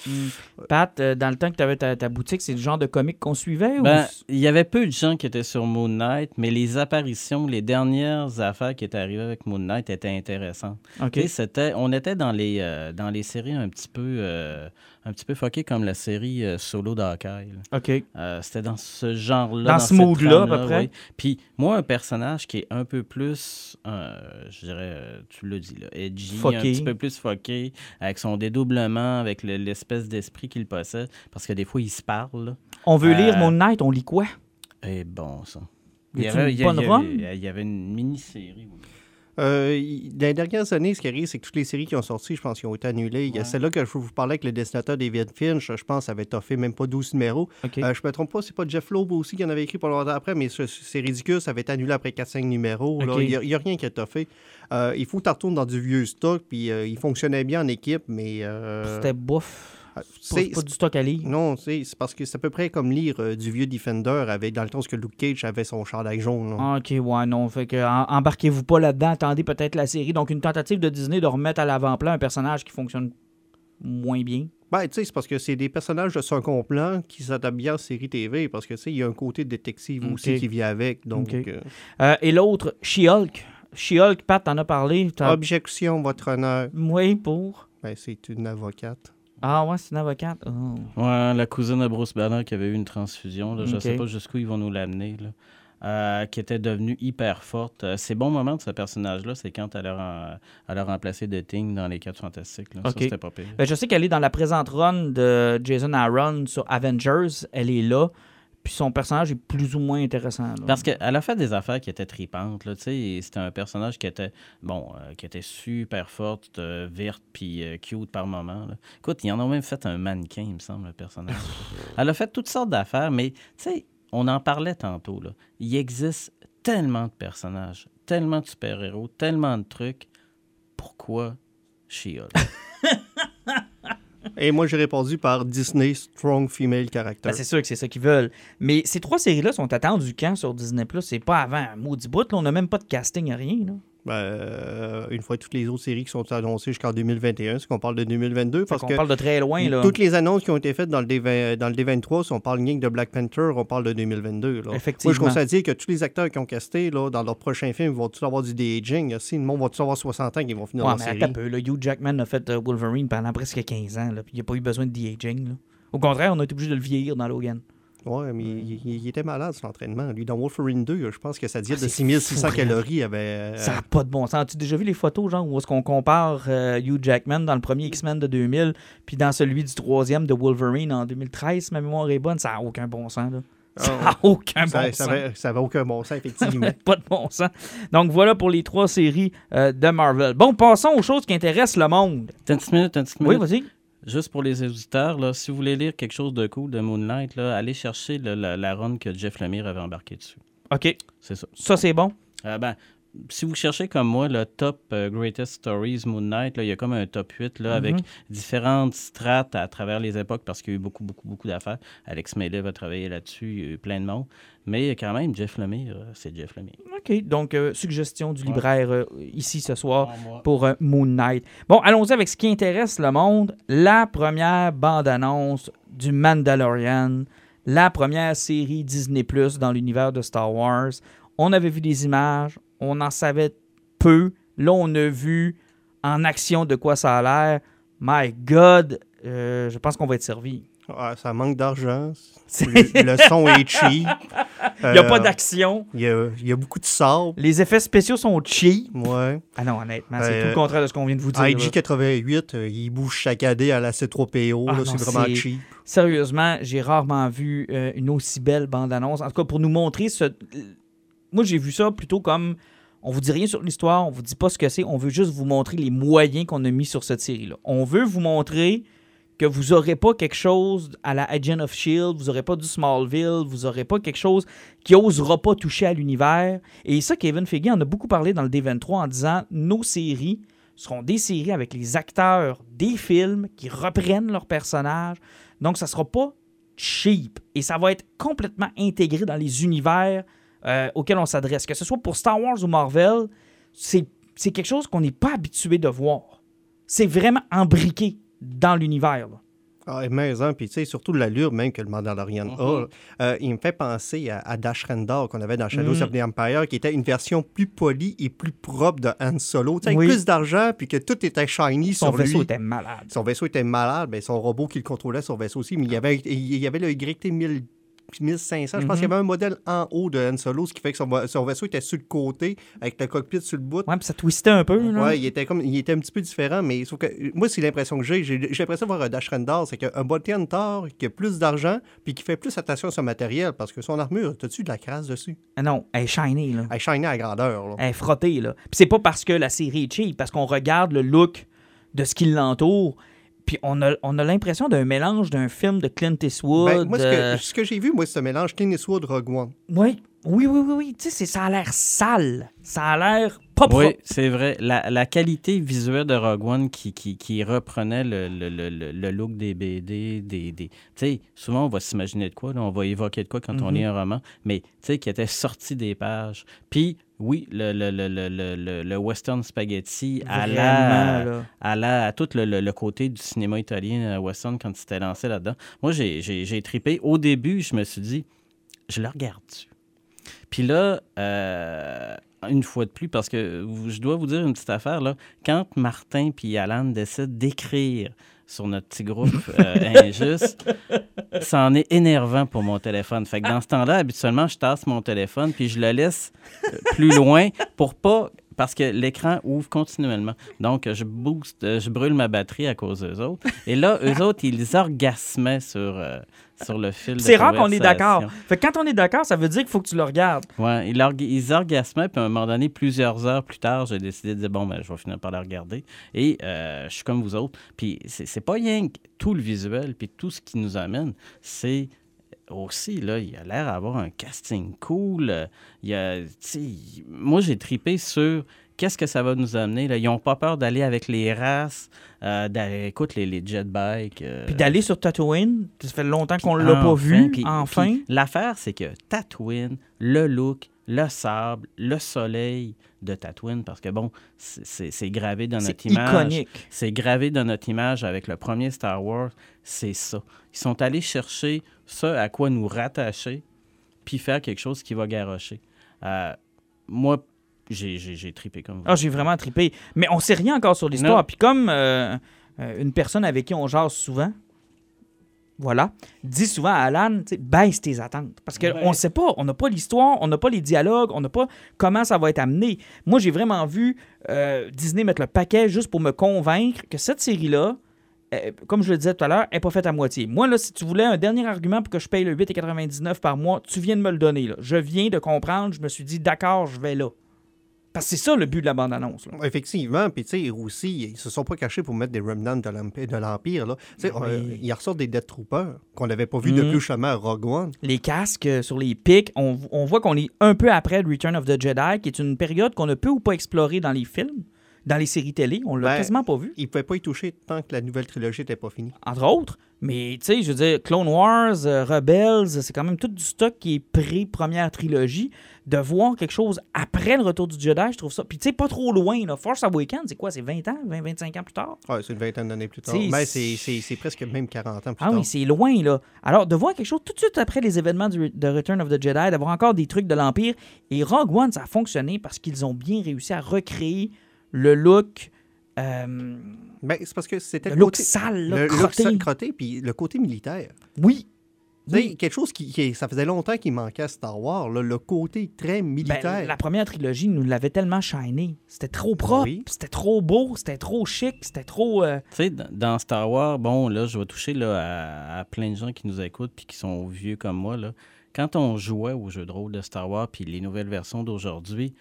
Pat, euh, dans le temps que tu avais ta, ta boutique, c'est le genre de comique qu'on suivait? Ben, ou... il y avait peu de gens qui étaient sur Moon Knight, mais les apparitions, les dernières affaires qui étaient arrivées avec Moon Knight étaient intéressantes. C'était, on était dans les, euh, dans les séries un petit peu, euh, un petit peu fuckées comme la série euh, Solo d'Hawkeye. OK. Euh, c'était dans ce genre-là. Dans ce mood-là, à peu près? oui. Puis moi, un personnage qui est un peu plus, euh, je dirais, tu l'as dit, là, edgy, un Fucké. petit peu plus fucké, avec son dédoublement, avec le- l'espèce d'esprit qu'il possède, parce que des fois, il se parle. là. On veut lire Moon Knight, on lit quoi? Et bon, ça. Y il y avait- il y avait une mini-série. oui. Euh, dans les dernières années, ce qui arrive, c'est que toutes les séries qui ont sorti, je pense, qui ont été annulées. Il y a Ouais. celle-là que je vous parlais avec le dessinateur David Finch, je pense, avait toffé même pas 12 numéros. Euh, je me trompe pas, c'est pas Jeff Loeb aussi qui en avait écrit pas longtemps après, mais ce- c'est ridicule, ça avait été annulé après 4-5 numéros. là. Il n'y a, rien qui a toffé. Euh, il faut que tu retournes dans du vieux stock, puis euh, il fonctionnait bien en équipe, mais. euh, C'était bouffe. Euh, C'est pas du stock à lire. Non, c'est parce que c'est à peu près comme lire euh, du vieux Defender avec, dans le temps que Luke Cage avait son chandail jaune. là. Ah, OK, ouais, non. Fait que en- embarquez-vous pas là-dedans. Attendez peut-être la série. Donc, une tentative de Disney de remettre à l'avant-plan un personnage qui fonctionne moins bien. Ben, tu sais, c'est parce que c'est des personnages de second plan qui s'adaptent bien en série TV, parce que, tu sais, il y a un côté détective aussi qui vient avec. Donc, euh, Euh, et l'autre, She-Hulk. She-Hulk, Pat, t'en as parlé. Objection, votre honneur. Oui, pour? Ben, c'est une avocate. Ah, ouais, c'est une avocate? Oh. Ouais, la cousine de Bruce Banner qui avait eu une transfusion. Là, Je Ok. sais pas jusqu'où ils vont nous l'amener. là. Euh, qui était devenue hyper forte. Euh, ces bons moments de ce personnage-là, c'est quand elle a, ren- elle a remplacé The Thing dans les 4 Fantastiques. Là. Ok. Ça, c'était pas pire. Ben, je sais qu'elle est dans la présente run de Jason Aaron sur Avengers. Elle est là. Puis son personnage est plus ou moins intéressant. là. Parce qu'elle a fait des affaires qui étaient tripantes. Là, tu sais, et c'était un personnage qui était, bon, euh, qui était super forte, euh, verte, puis euh, cute par moment. là. Écoute, ils en ont même fait un mannequin, il me semble, le personnage. [laughs] Elle a fait toutes sortes d'affaires, mais tu sais, on en parlait tantôt. Là. Il existe tellement de personnages, tellement de super-héros, tellement de trucs. Pourquoi She-Hulk? [laughs] Et moi, j'ai répondu par Disney Strong Female Character. Ben, c'est sûr que c'est ça qu'ils veulent. Mais ces trois séries-là sont attendues quand sur Disney Plus? C'est pas avant un maudit bout. On n'a même pas de casting, rien. Là. Ben, euh, une fois toutes les autres séries qui sont annoncées jusqu'en 2021, c'est qu'on parle de 2022. Fait Parce qu'on que parle de très loin. Là. toutes les annonces qui ont été faites dans le, D20 dans le D23, si on parle de Black Panther, on parle de 2022. Là. Effectivement. Moi, je constate dire que tous les acteurs qui ont casté là, dans leur prochain film vont tous avoir du de-aging. Si le monde va tous avoir 60 ans qu'ils vont finir Ouais, leur mais série. un peu. Là. Hugh Jackman a fait euh, Wolverine pendant presque 15 ans. Là, puis il n'a pas eu besoin de de-aging. Au contraire, on a été obligé de le vieillir dans Logan. Ouais, mais il, il- il était malade, sur l'entraînement. Lui, dans Wolverine 2, je pense que sa diète Ah, de c'est 6600 fou, calories avait... euh, Ça n'a pas de bon sens. As-tu déjà vu les photos, genre, où est-ce qu'on compare euh, Hugh Jackman dans le premier X-Men de 2000, puis dans celui du troisième de Wolverine en 2013, si ma mémoire est bonne, ça n'a aucun bon sens, là. Ça Ah, n'a aucun ça, bon ça sens. ça avait aucun bon sens, effectivement. pas de bon sens. Donc voilà pour les trois séries euh, de Marvel. Bon, passons aux choses qui intéressent le monde. T'as une petite minute, t'as une petite Oui, minute? vas-y. Juste pour les auditeurs, là, si vous voulez lire quelque chose de cool de Moonlight, là, allez chercher le- la, la run que Jeff Lemire avait embarqué dessus. OK. C'est ça. Ça, c'est bon? Euh, ben, si vous cherchez comme moi le top euh, Greatest Stories Moon Knight, là, il y a comme un top 8 là, avec différentes strates à travers les époques parce qu'il y a eu beaucoup, beaucoup, beaucoup d'affaires. Alex Medev a travaillé là-dessus, il y a eu plein de monde. Mais quand même, Jeff Lemire, euh, c'est Jeff Lemire. OK. Donc, euh, suggestion du Ouais. libraire euh, ici ce soir pour Moon Knight. Bon, allons-y avec ce qui intéresse le monde. La première bande-annonce du Mandalorian, la première série Disney Plus dans l'univers de Star Wars. On avait vu des images, on en savait peu. Là, on a vu en action de quoi ça a l'air. My God, euh, je pense qu'on va être servi. Ouais, ça manque d'argent. Le, le son est [laughs] cheap. Il n'y a Euh, pas d'action. Il y a, il y a beaucoup de sable. Les effets spéciaux sont cheap. Ouais. Ah non, honnêtement, c'est Euh, tout le contraire de ce qu'on vient de vous dire. là. IG88, euh, il bouge chaque année à la C3PO. Ah c'est vraiment cheap. Sérieusement, j'ai rarement vu euh, une aussi belle bande-annonce. En tout cas, pour nous montrer ce. Moi, j'ai vu ça plutôt comme. On vous dit rien sur l'histoire, on vous dit pas ce que c'est, on veut juste vous montrer les moyens qu'on a mis sur cette série-là. On veut vous montrer que vous aurez pas quelque chose à la Agent of Shield, vous aurez pas du Smallville, vous aurez pas quelque chose qui osera pas toucher à l'univers. Et ça, Kevin Feige en a beaucoup parlé dans le D23 en disant nos séries seront des séries avec les acteurs des films qui reprennent leurs personnages. Donc, ça sera pas cheap et ça va être complètement intégré dans les univers euh, auxquels on s'adresse. Que ce soit pour Star Wars ou Marvel, c'est quelque chose qu'on n'est pas habitué de voir. C'est vraiment embriqué dans l'univers. Ah, mais, hein, puis tu sais, surtout l'allure même que le Mandalorian a. Euh, il me fait penser à, à Dash Rendar qu'on avait dans Shadows Mhm. of the Empire, qui était une version plus polie et plus propre de Han Solo. Tu Oui. plus d'argent, puis que tout était shiny Son sur vaisseau lui. était malade. Son vaisseau était malade, ben, son robot qui le contrôlait, son vaisseau aussi, mais il y avait, il y avait le YT 1000 1500. Je pense Mhm. qu'il y avait un modèle en haut de Han Solo, ce qui fait que son, va- son vaisseau était sur le côté, avec le cockpit sur le bout. Ouais, puis ça twistait un peu. là. Ouais, il était comme il était un petit peu différent, mais sauf que moi, c'est l'impression que j'ai. J'ai l'impression de voir un Dash Rendar, c'est qu'un bounty hunter qui a plus d'argent puis qui fait plus attention à son matériel parce que son armure, t'as-tu de la crasse dessus? Ah non, elle est shiny. Là. Elle shine à grandeur. Là. Elle est frottée, là. Puis c'est pas parce que la série est cheap, parce qu'on regarde le look de ce qui l'entoure, puis on a, on a l'impression d'un mélange d'un film de Clint Eastwood. Ben, moi, ce euh, que, ce que j'ai vu, moi, c'est ce mélange Clint Eastwood Rogue One. Oui, oui, oui, oui, oui. Tu sais, c'est- ça a l'air sale. Ça a l'air pas propre. Oui, c'est vrai. La, la qualité visuelle de Rogue One qui, qui, qui reprenait le, le, le, le- le look des BD, des... des... Tu sais, souvent, on va s'imaginer de quoi, là, on va évoquer de quoi quand on Mhm. lit un roman, mais tu sais, qui était sorti des pages. Puis, oui, le, le, le, le, le, le- le western spaghetti à la, à la à tout le, le- le côté du cinéma italien euh, western quand il s'était lancé là-dedans. Moi, j'ai, tripé. Au début, je me suis dit, je le regarde-tu? Puis là, euh, une fois de plus, parce que je dois vous dire une petite affaire, là. Quand Martin puis Alan décident d'écrire sur notre petit groupe euh, injuste, ça en est énervant pour mon téléphone. Fait que dans ce temps-là, habituellement, je tasse mon téléphone puis je le laisse plus loin pour pas parce que l'écran ouvre continuellement. Donc, je booste, euh, je brûle ma batterie à cause d'eux autres. Et là, [laughs] eux autres, ils orgasmaient sur, euh, sur le fil C'est rare qu'on est d'accord. Fait que quand on est d'accord, ça veut dire qu'il faut que tu le regardes. Ouais, ils, orga- ils orgasmaient, puis à un moment donné, plusieurs heures plus tard, j'ai décidé de dire, bon, ben, je vais finir par la regarder. Et euh, je suis comme vous autres. Puis c'est c'est pas rien que tout le visuel, puis tout ce qui nous amène, c'est aussi, là, il a l'air d'avoir un casting cool. euh, Il a, moi, j'ai tripé sur qu'est-ce que ça va nous amener. Là? Ils n'ont pas peur d'aller avec les races, euh, d'aller, écoute, les, les jet bikes. euh, Puis d'aller sur Tatooine, ça fait longtemps qu'on l'a pas vu, puis- enfin. L'affaire, c'est que Tatooine, le look, le sable, le soleil de Tatooine, parce que bon, c'est- c'est c'est gravé dans C'est notre image. iconique. C'est gravé dans notre image avec le premier Star Wars, c'est ça. Ils sont allés chercher ça à quoi nous rattacher, puis faire quelque chose qui va garrocher. Euh, moi, j'ai tripé comme vous. Ah, j'ai vraiment trippé. Mais on sait rien encore sur l'histoire. Puis comme euh, euh, une personne avec qui on jase souvent, voilà, dit souvent à Alan, baisse tes attentes. Parce qu'on Ouais. ne sait pas, on n'a pas l'histoire, on n'a pas les dialogues, on n'a pas comment ça va être amené. Moi, j'ai vraiment vu euh, Disney mettre le paquet juste pour me convaincre que cette série-là, euh, comme je le disais tout à l'heure, n'est pas faite à moitié. Moi, là, si tu voulais un dernier argument pour que je paye le 8,99 par mois, tu viens de me le donner. Là. Je viens de comprendre, je me suis dit, d'accord, je vais là. Parce que c'est ça le but de la bande-annonce. Effectivement, puis tu sais, aussi, ils se sont pas cachés pour mettre des remnants de l'Emp- de l'Empire. là. Tu sais, Oui. ils ressortent des Death Troopers qu'on n'avait pas vu Mhm. depuis justement Rogue One. les casques euh, sur les pics, on, on voit qu'on est un peu après le Return of the Jedi, qui est une période qu'on ne peut ou pas explorer dans les films, dans les séries télé. On l'a Ben, quasiment pas vu, Ils ne pouvaient pas y toucher tant que la nouvelle trilogie n'était pas finie. entre autres. Mais tu sais, je veux dire, Clone Wars, euh, Rebels, c'est quand même tout du stock qui est pré-première trilogie. De voir quelque chose après le retour du Jedi, je trouve ça. Puis tu sais, pas trop loin. Là. Force Awakens, c'est quoi? C'est 20 ans 20, 25 ans plus tard? Ouais, c'est une vingtaine d'années plus tard. Mais c'est- c'est presque même 40 ans plus Ah tard. oui, c'est loin, là. Alors, de voir quelque chose tout de suite après les événements du, de Return of the Jedi, d'avoir encore des trucs de l'Empire. Et Rogue One, ça a fonctionné parce qu'ils ont bien réussi à recréer le look, euh, Ben, c'est parce que c'était le le, look côté... sale, là, le look sale, crotté, puis le côté militaire. Oui. Tu sais, Oui. quelque chose qui, qui- ça faisait longtemps qu'il manquait à Star Wars, là, le côté très Ben, militaire. la première trilogie nous l'avait tellement shiné. C'était trop propre, Oui. c'était trop beau, c'était trop chic, c'était trop... euh, Tu sais, dans- Star Wars, bon, là, je vais toucher là, à, à plein de gens qui nous écoutent puis qui sont vieux comme moi. Là. Quand on jouait aux jeux de rôle de Star Wars puis les nouvelles versions d'aujourd'hui,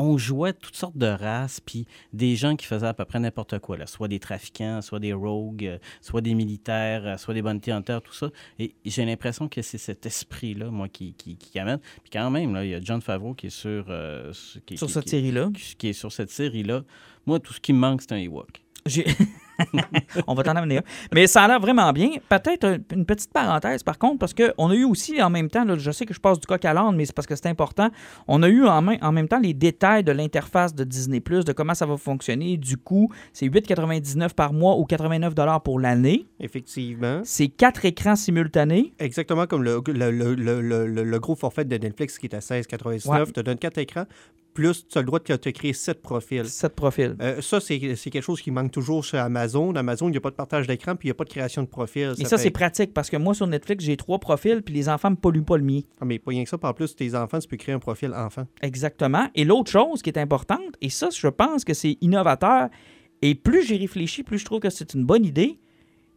on jouait toutes sortes de races puis des gens qui faisaient à peu près n'importe quoi. Là. Soit des trafiquants, soit des rogues, euh, soit des militaires, euh, soit des bounty hunters, tout ça. Et j'ai l'impression que c'est cet esprit-là, moi, qui, qui, qui amène. Puis quand même, là, il y a John Favreau qui est sur... euh, qui- sur cette série-là. qui est sur cette série-là. Moi, tout ce qui me manque, c'est un Ewok. J'ai- [laughs] [laughs] On va t'en amener un. Mais ça a l'air vraiment bien. Peut-être un- une petite parenthèse, par contre, parce qu'on a eu aussi en même temps, là, je sais que je passe du coq à l'âne, mais c'est parce que c'est important, on a eu en, main- en même temps les détails de l'interface de Disney+, de comment ça va fonctionner. Du coup, c'est 8,99 par mois ou 89 pour l'année. Effectivement. C'est quatre écrans simultanés. Exactement comme le, le, le, le, le- le gros forfait de Netflix qui est à 16,99. Ouais. Tu te donnes quatre écrans, plus tu as le droit de te créer sept profils. Sept profils. Euh, ça, c'est c'est quelque chose qui manque toujours chez Amazon. Amazon, il n'y a pas de partage d'écran, puis il n'y a pas de création de profil. Et ça, fait- c'est pratique parce que moi, sur Netflix, j'ai trois profils, puis les enfants ne me polluent pas le mien. Ah, mais pas rien que ça. En plus, tes enfants, tu peux créer un profil enfant. Exactement. Et l'autre chose qui est importante, et ça, je pense que c'est innovateur, et plus j'y réfléchis, plus je trouve que c'est une bonne idée,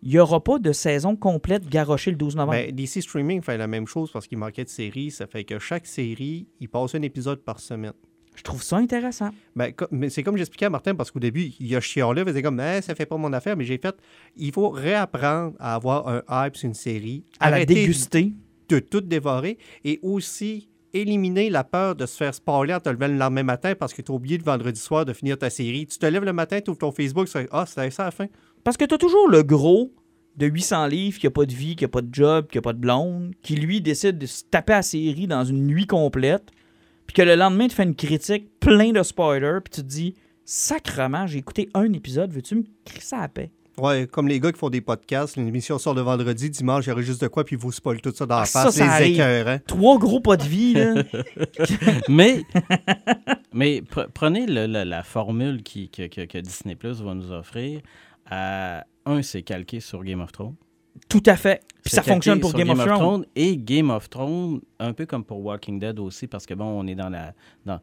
il n'y aura pas de saison complète garochée le 12 novembre. Ben, DC Streaming fait la même chose parce qu'il manquait de séries. Ça fait que chaque série, il passe un épisode par semaine. Je trouve ça intéressant. Ben, mais c'est comme j'expliquais à Martin, parce qu'au début, il a chialé, il faisait comme, Eh, ça fait pas mon affaire, mais j'ai fait, il faut réapprendre à avoir un hype sur une série, À la déguster. de tout dévorer et aussi éliminer la peur de se faire spoiler en te levant le lendemain matin parce que tu as oublié le vendredi soir de finir ta série. Tu te lèves le matin, tu ouvres ton Facebook, tu ah, c'est ça à la fin. Parce que tu as toujours le gros de 800 livres qui n'a pas de vie, qui n'a pas de job, qui n'a pas de blonde, qui lui décide de se taper à la série dans une nuit complète, puis que le lendemain, tu fais une critique plein de spoilers, puis tu te dis, sacrement, j'ai écouté un épisode, veux-tu me crisser à la paix? Ouais, comme les gars qui font des podcasts, l'émission sort le vendredi, dimanche, il y aurait juste de quoi, puis ils vous spoilent tout ça dans la Ah, ça, face, ça les écœurants. Trois gros pas de vie, là. [laughs] mais mais pre- prenez le- le- la formule qui, que, que- que Disney Plus va nous offrir. Euh, un, c'est calqué sur Game of Thrones. Tout à fait. Puis ça fonctionne pour Game, of Thrones. Et Game of Thrones, un peu comme pour Walking Dead aussi, parce que bon, on est dans la. Dans...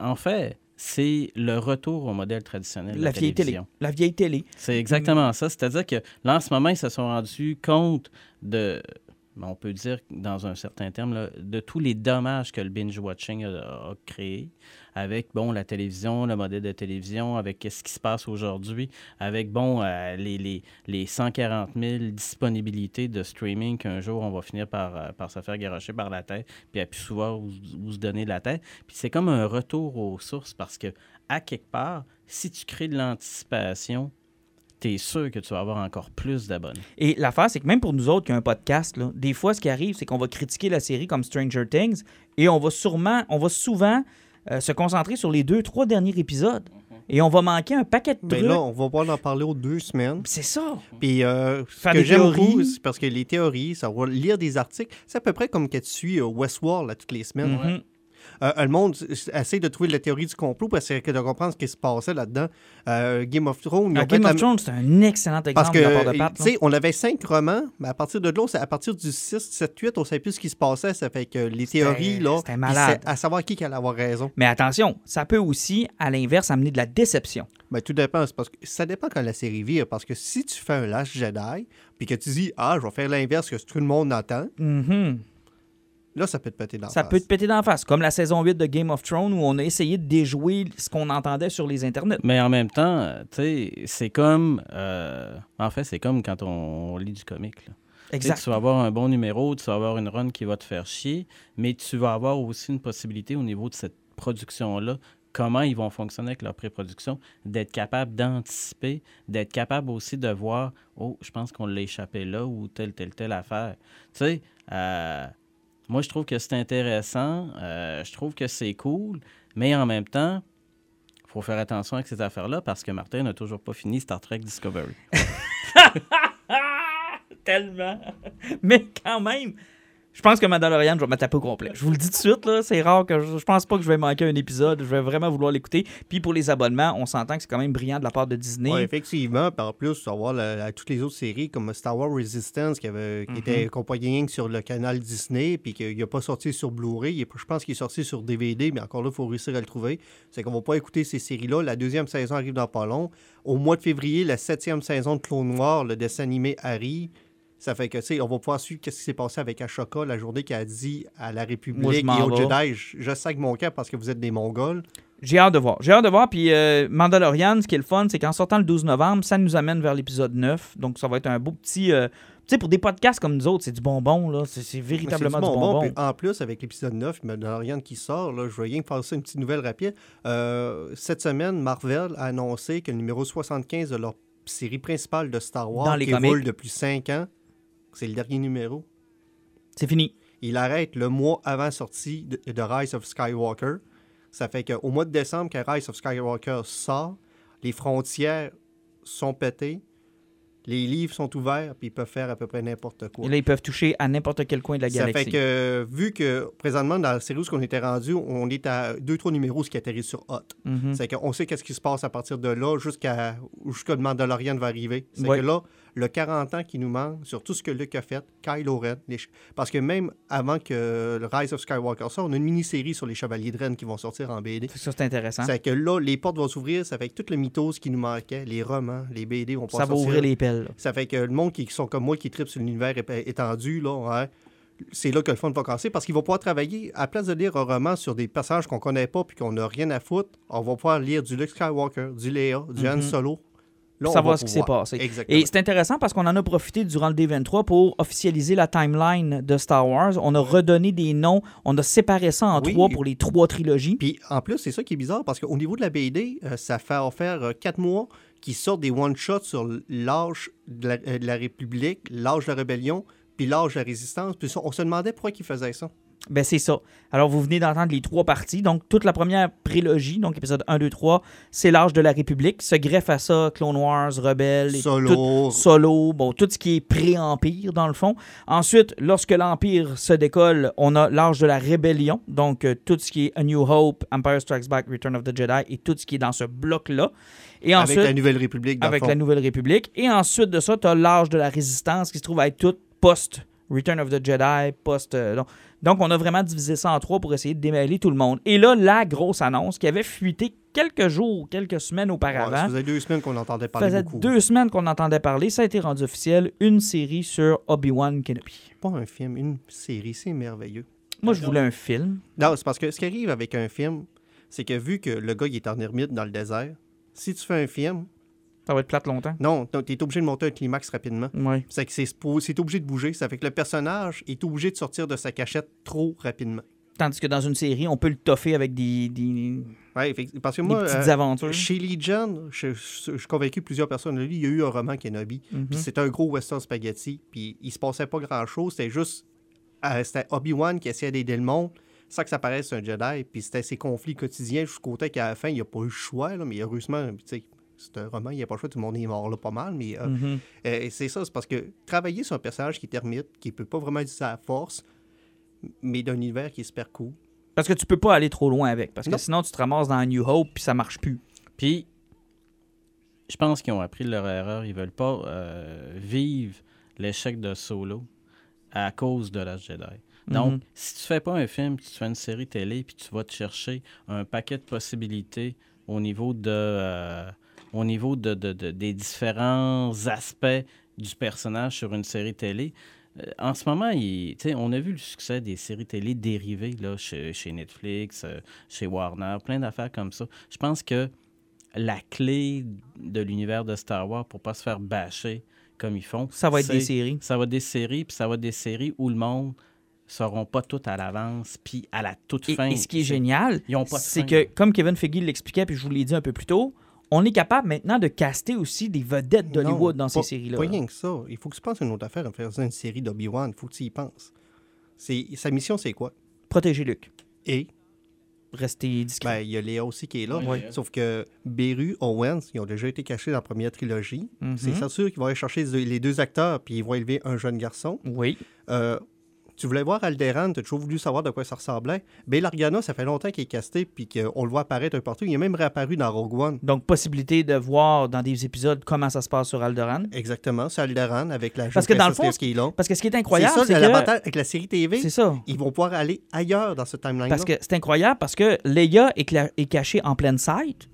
En fait, c'est le retour au modèle traditionnel de la, La vieille télé. La vieille télé. C'est exactement ça. C'est-à-dire que là, en ce moment, ils se sont rendus compte de, ben, on peut dire dans un certain terme, là, de tous les dommages que le binge-watching a, a créé avec, bon, la télévision, le modèle de télévision, avec ce qui se passe aujourd'hui, avec, bon, euh, les, les, les 140 000 disponibilités de streaming qu'un jour, on va finir par, euh, par se faire garocher par la tête, puis à plus souvent où, se donner de la tête. Puis c'est comme un retour aux sources parce que, à quelque part, si tu crées de l'anticipation, tu sûr que tu vas avoir encore plus d'abonnés. Et l'affaire, c'est que même pour nous autres qui ont un podcast, là, des fois, ce qui arrive, c'est qu'on va critiquer la série comme Stranger Things et on va sûrement, on va souvent euh, se concentrer sur les deux, trois derniers épisodes. Et on va manquer un paquet de Mais trucs. Ben là, on va pouvoir en parler aux deux semaines. C'est ça. Puis euh, ce Faire que j'aime théories. beaucoup, c'est parce que les théories, ça va lire des articles. C'est à peu près comme quand tu suis euh, Westworld là, toutes les semaines. Euh, le monde essaie de trouver la théorie du complot pour essayer de comprendre ce qui se passait là-dedans. Euh, Game of Thrones, Ah, Game of Thrones, c'est un excellent Parce exemple de la part de que, Pat. tu sais, on avait cinq romans, mais à partir de là, c'est à partir du 6, 7, 8, on savait plus ce qui se passait. Ça fait que les théories, là, malade. à savoir qui qui allait avoir raison. Mais attention, ça peut aussi, à l'inverse, amener de la déception. Ben, tout dépend. parce que ça dépend quand la série vire. Parce que si tu fais un Last Jedi, puis que tu dis, ah, je vais faire l'inverse que tout le monde entend, Mhm. Là, ça peut te péter dans la Ça face. peut te péter d'en face. Comme la saison 8 de Game of Thrones où on a essayé de déjouer ce qu'on entendait sur les internets. Mais en même temps, euh, tu sais, c'est comme. euh, en fait, c'est comme quand on, lit du comique. là. Exact. Tu vas avoir un bon numéro, tu vas avoir une run qui va te faire chier, mais tu vas avoir aussi une possibilité au niveau de cette production-là, comment ils vont fonctionner avec leur pré-production, d'être capable d'anticiper, d'être capable aussi de voir, oh, je pense qu'on l'a échappé là ou telle, telle, telle affaire. Tu sais, euh, moi, je trouve que c'est intéressant, euh, je trouve que c'est cool, mais en même temps, il faut faire attention avec ces affaires-là parce que Martin n'a toujours pas fini Star Trek Discovery. [laughs] Tellement. Mais quand même, je pense que Mandalorian, je vais me taper au complet. Je vous le dis tout de suite, là, c'est rare que je, je pense pas que je vais manquer un épisode. Je vais vraiment vouloir l'écouter. Puis pour les abonnements, on s'entend que c'est quand même brillant de la part de Disney. Ouais, effectivement. En plus, tu vas voir la- la- toutes les autres séries comme Star Wars Resistance qui, avait, qui était accompagné rien que sur le canal Disney, puis qu'il n'a pas sorti sur Blu-ray. Je pense qu'il est sorti sur DVD, mais encore là, il faut réussir à le trouver. C'est qu'on va pas écouter ces séries-là. La deuxième saison arrive dans pas long. Au mois de février, la septième saison de Clone Noir, le dessin animé arrive. Ça fait que, tu sais, on va pouvoir suivre qu'est-ce qui s'est passé avec Ashoka la journée qui a dit à la République et aux. Jedi, je, je sac mon cœur parce que vous êtes des Mongols. J'ai hâte de voir. J'ai hâte de voir. Puis euh, Mandalorian, ce qui est le fun, c'est qu'en sortant le 12 novembre, ça nous amène vers l'épisode 9. Donc ça va être un beau petit. euh, tu sais, pour des podcasts comme nous autres, c'est du bonbon, là. C'est véritablement du bonbon. Puis en plus, avec l'épisode 9, Mandalorian qui sort, là, je veux rien que passer une petite nouvelle rapide. Euh, cette semaine, Marvel a annoncé que le numéro 75 de leur série principale de Star Wars, Dans les qui comics. évolue depuis 5 ans, c'est le dernier numéro. C'est fini. Il arrête le mois avant sortie de, de Rise of Skywalker. Ça fait qu'au mois de décembre, quand Rise of Skywalker sort, les frontières sont pétées, les livres sont ouverts, puis ils peuvent faire à peu près n'importe quoi. Et là, ils peuvent toucher à n'importe quel coin de la Ça galaxie. fait que, vu que présentement, dans la série où on était rendu, on est à deux, trois numéros qui atterrissent sur Hot. Mhm. C'est qu'on sait qu'est-ce qui se passe à partir de là jusqu'à jusqu'à Mandalorian va arriver. C'est Ouais. que là, le 40 ans qui nous manque sur tout ce que Luke a fait, Kylo Ren, les parce que même avant que le Rise of Skywalker sorte, on a une mini-série sur les Chevaliers de Ren qui vont sortir en BD. Ça, c'est intéressant. C'est que là, les portes vont s'ouvrir, ça fait que tout le mythos qui nous manquait, les romans, les BD vont pas Ça va ouvrir les pelles. là. Ça fait que le monde qui, qui sont comme moi, qui tripent sur l'univers étendu, là, ouais, c'est là que le fun va casser parce qu'il va pouvoir travailler, à la place de lire un roman sur des personnages qu'on connaît pas puis qu'on n'a rien à foutre, on va pouvoir lire du Luke Skywalker, du Léa, du Han Mhm. Solo. Là, savoir ce qui s'est passé. Exactement. Et c'est intéressant parce qu'on en a profité durant le D23 pour officialiser la timeline de Star Wars. On a redonné des noms, on a séparé ça en Oui. trois pour les trois trilogies. Puis en plus, c'est ça qui est bizarre parce qu'au niveau de la BD, euh, ça fait faire euh, quatre mois qu'ils sortent des one-shots sur l'âge de la, euh, de la République, l'âge de la rébellion, puis l'âge de la résistance. Puis on se demandait pourquoi ils faisaient ça. Ben c'est ça. Alors vous venez d'entendre les trois parties. Donc toute la première prélogie, donc épisode 1, 2, 3, c'est l'âge de la République. Se greffe à ça Clone Wars, Rebelle, et Solo. tout- Solo, bon, tout ce qui est pré-empire dans le fond. Ensuite, lorsque l'Empire se décolle, on a l'âge de la rébellion, donc euh, tout ce qui est A New Hope, Empire Strikes Back, Return of the Jedi et tout ce qui est dans ce bloc-là. Et avec ensuite, la Nouvelle République, dans avec fond. la Nouvelle République. Et ensuite de ça, tu as l'âge de la résistance qui se trouve à être tout post Return of the Jedi, post. euh, donc, donc, on a vraiment divisé ça en trois pour essayer de démêler tout le monde. Et là, la grosse annonce qui avait fuité quelques jours, quelques semaines Ouais, auparavant. ça faisait deux semaines qu'on entendait Ça parler faisait beaucoup. deux semaines qu'on entendait parler. Ça a été rendu officiel. Une série sur Obi-Wan Kenobi. Pas un film, une série, c'est merveilleux. Moi, je voulais un film. Non, c'est parce que ce qui arrive avec un film, c'est que vu que le gars il est en ermite dans le désert, si tu fais un film, Ça va être plate longtemps. non, tu es obligé de monter un climax rapidement. Oui. C'est que c'est obligé de bouger. Ça fait que le personnage est obligé de sortir de sa cachette trop rapidement. Tandis que dans une série, on peut le toffer avec des, des, Ouais, que- parce que des moi, petites euh, aventures. chez Legion, je, je- je suis convaincu que plusieurs personnes, lui, il y a eu un roman Kenobi. Mhm. Puis c'était un gros western spaghetti. Puis il se passait pas grand-chose. C'était juste... euh, c'était Obi-Wan qui essayait d'aider le monde sans que ça paraisse un Jedi. Puis c'était ses conflits quotidiens jusqu'au temps qu'à la fin, il n'y a pas eu le choix. Là, mais heureusement, tu sais, c'est un roman, il n'y a pas le choix. Tout le monde est mort là pas mal. Mais euh, Mhm. euh, c'est ça, c'est parce que travailler sur un personnage qui est ermite, qui peut pas vraiment utiliser sa force, mais d'un univers qui est super cool. Parce que tu peux pas aller trop loin avec. Parce que Non. sinon, tu te ramasses dans New Hope puis ça marche plus. Puis, je pense qu'ils ont appris de leur erreur. Ils veulent pas euh, vivre l'échec de Solo à cause de la Jedi. Donc, Mhm. si tu fais pas un film, tu fais une série télé, puis tu vas te chercher un paquet de possibilités au niveau de, euh, au niveau de, de- de- des différents aspects du personnage sur une série télé. euh, En ce moment, il- on a vu le succès des séries télé dérivées là, chez, chez Netflix, euh, chez Warner, plein d'affaires comme ça. Je pense que la clé de l'univers de Star Wars pour pas se faire bâcher comme ils font, Ça va être des séries. ça va être des séries, puis ça va être des séries où le monde seront pas tout à l'avance, puis à la toute Et, fin. et ce qui est génial, c'est que, comme Kevin Feige l'expliquait, puis je vous l'ai dit un peu plus tôt, on est capable maintenant de caster aussi des vedettes d'Hollywood dans ces séries-là. Pas rien que ça. Il faut que tu penses à une autre affaire en faisant une série d'Obi-Wan. Il faut que tu y penses. Sa mission, c'est quoi? Protéger Luc. Et? Rester discret. ben, il y a Léa aussi qui est là. Oui. Sauf que Beru, Owens, ils ont déjà été cachés dans la première trilogie. Mhm. C'est sûr qu'ils vont aller chercher les les deux acteurs puis ils vont élever un jeune garçon. Oui. Euh, tu voulais voir Alderan, tu as toujours voulu savoir de quoi ça ressemblait. Bail Organa, ça fait longtemps qu'il est casté puis qu'on le voit apparaître un peu partout. Il est même réapparu dans Rogue One. Donc, possibilité de voir dans des épisodes comment ça se passe sur Alderaan. Exactement, c'est Alderan avec la Parce que dans le fond, qui est là. Parce que ce qui est C'est incroyable, ça, c'est que... l'avantage avec la série TV. C'est ça. Ils vont pouvoir aller ailleurs dans ce timeline-là. Parce que c'est incroyable parce que Leia est, cla- est cachée en pleine sight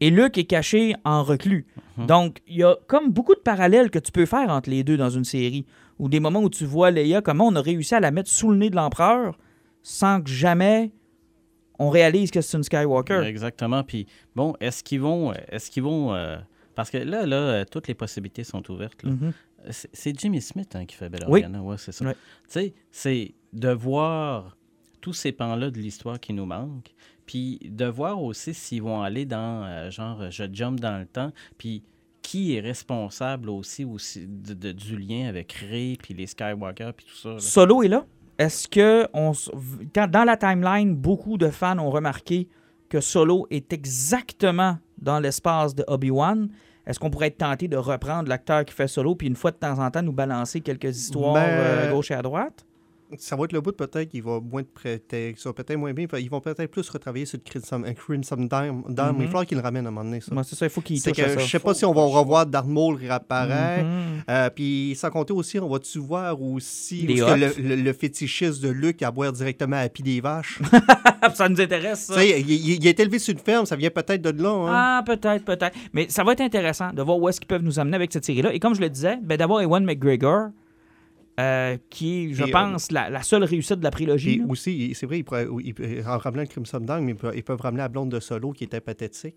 et Luke est caché en reclus. Mhm. Donc, il y a comme beaucoup de parallèles que tu peux faire entre les deux dans une série. Ou des moments où tu vois Leia, comment on a réussi à la mettre sous le nez de l'empereur sans que jamais on réalise que c'est une Skywalker? Exactement. Puis, bon, est-ce qu'ils vont. Est-ce qu'ils vont. euh, parce que là, là, euh, toutes les possibilités sont ouvertes. là. Mhm. C'est c'est Jimmy Smith hein, qui fait Bell Oui. Organa, ouais, c'est ça. Tu sais, c'est de voir tous ces pans-là de l'histoire qui nous manquent, puis de voir aussi s'ils vont aller dans, euh, genre, je jump dans le temps, puis qui est responsable aussi, aussi de, de- du lien avec Rey, puis les Skywalker, puis tout ça. là? Solo est là. Est-ce que on, dans la timeline, beaucoup de fans ont remarqué que Solo est exactement dans l'espace de Obi-Wan? Est-ce qu'on pourrait être tenté de reprendre l'acteur qui fait Solo, puis une fois de temps en temps nous balancer quelques histoires Ben, euh, à gauche et à droite? Ça va être le bout peut-être qu'il va moins de prêter, ça va peut-être moins bien. Ils vont peut-être plus retravailler sur le Crimson, Dime. Il va Mhm. falloir qu'ils le ramènent à un moment donné. Ça. Moi, c'est ça, il faut qu'il C'est touche à que ça. je sais pas si on va revoir Darth Maul réapparaître. Mhm. Euh, puis sans compter aussi, on va-tu voir aussi le, le, le fétichiste de Luke à boire directement à pied des vaches? [laughs] ça nous intéresse, ça. il, il- il est élevé sur une ferme, ça vient peut-être de là. hein. Ah, peut-être, peut-être. Mais ça va être intéressant de voir où est-ce qu'ils peuvent nous amener avec cette série-là. Et comme je le disais, ben, d'avoir Ewan McGregor, euh, qui est, je Et, euh, pense, la, la seule réussite de la prélogie. Là. aussi, c'est vrai, ils pourraient- ils- ils- en ramenant le Crimson Dime, mais ils peuvent, ils peuvent ramener la blonde de Solo qui était pathétique.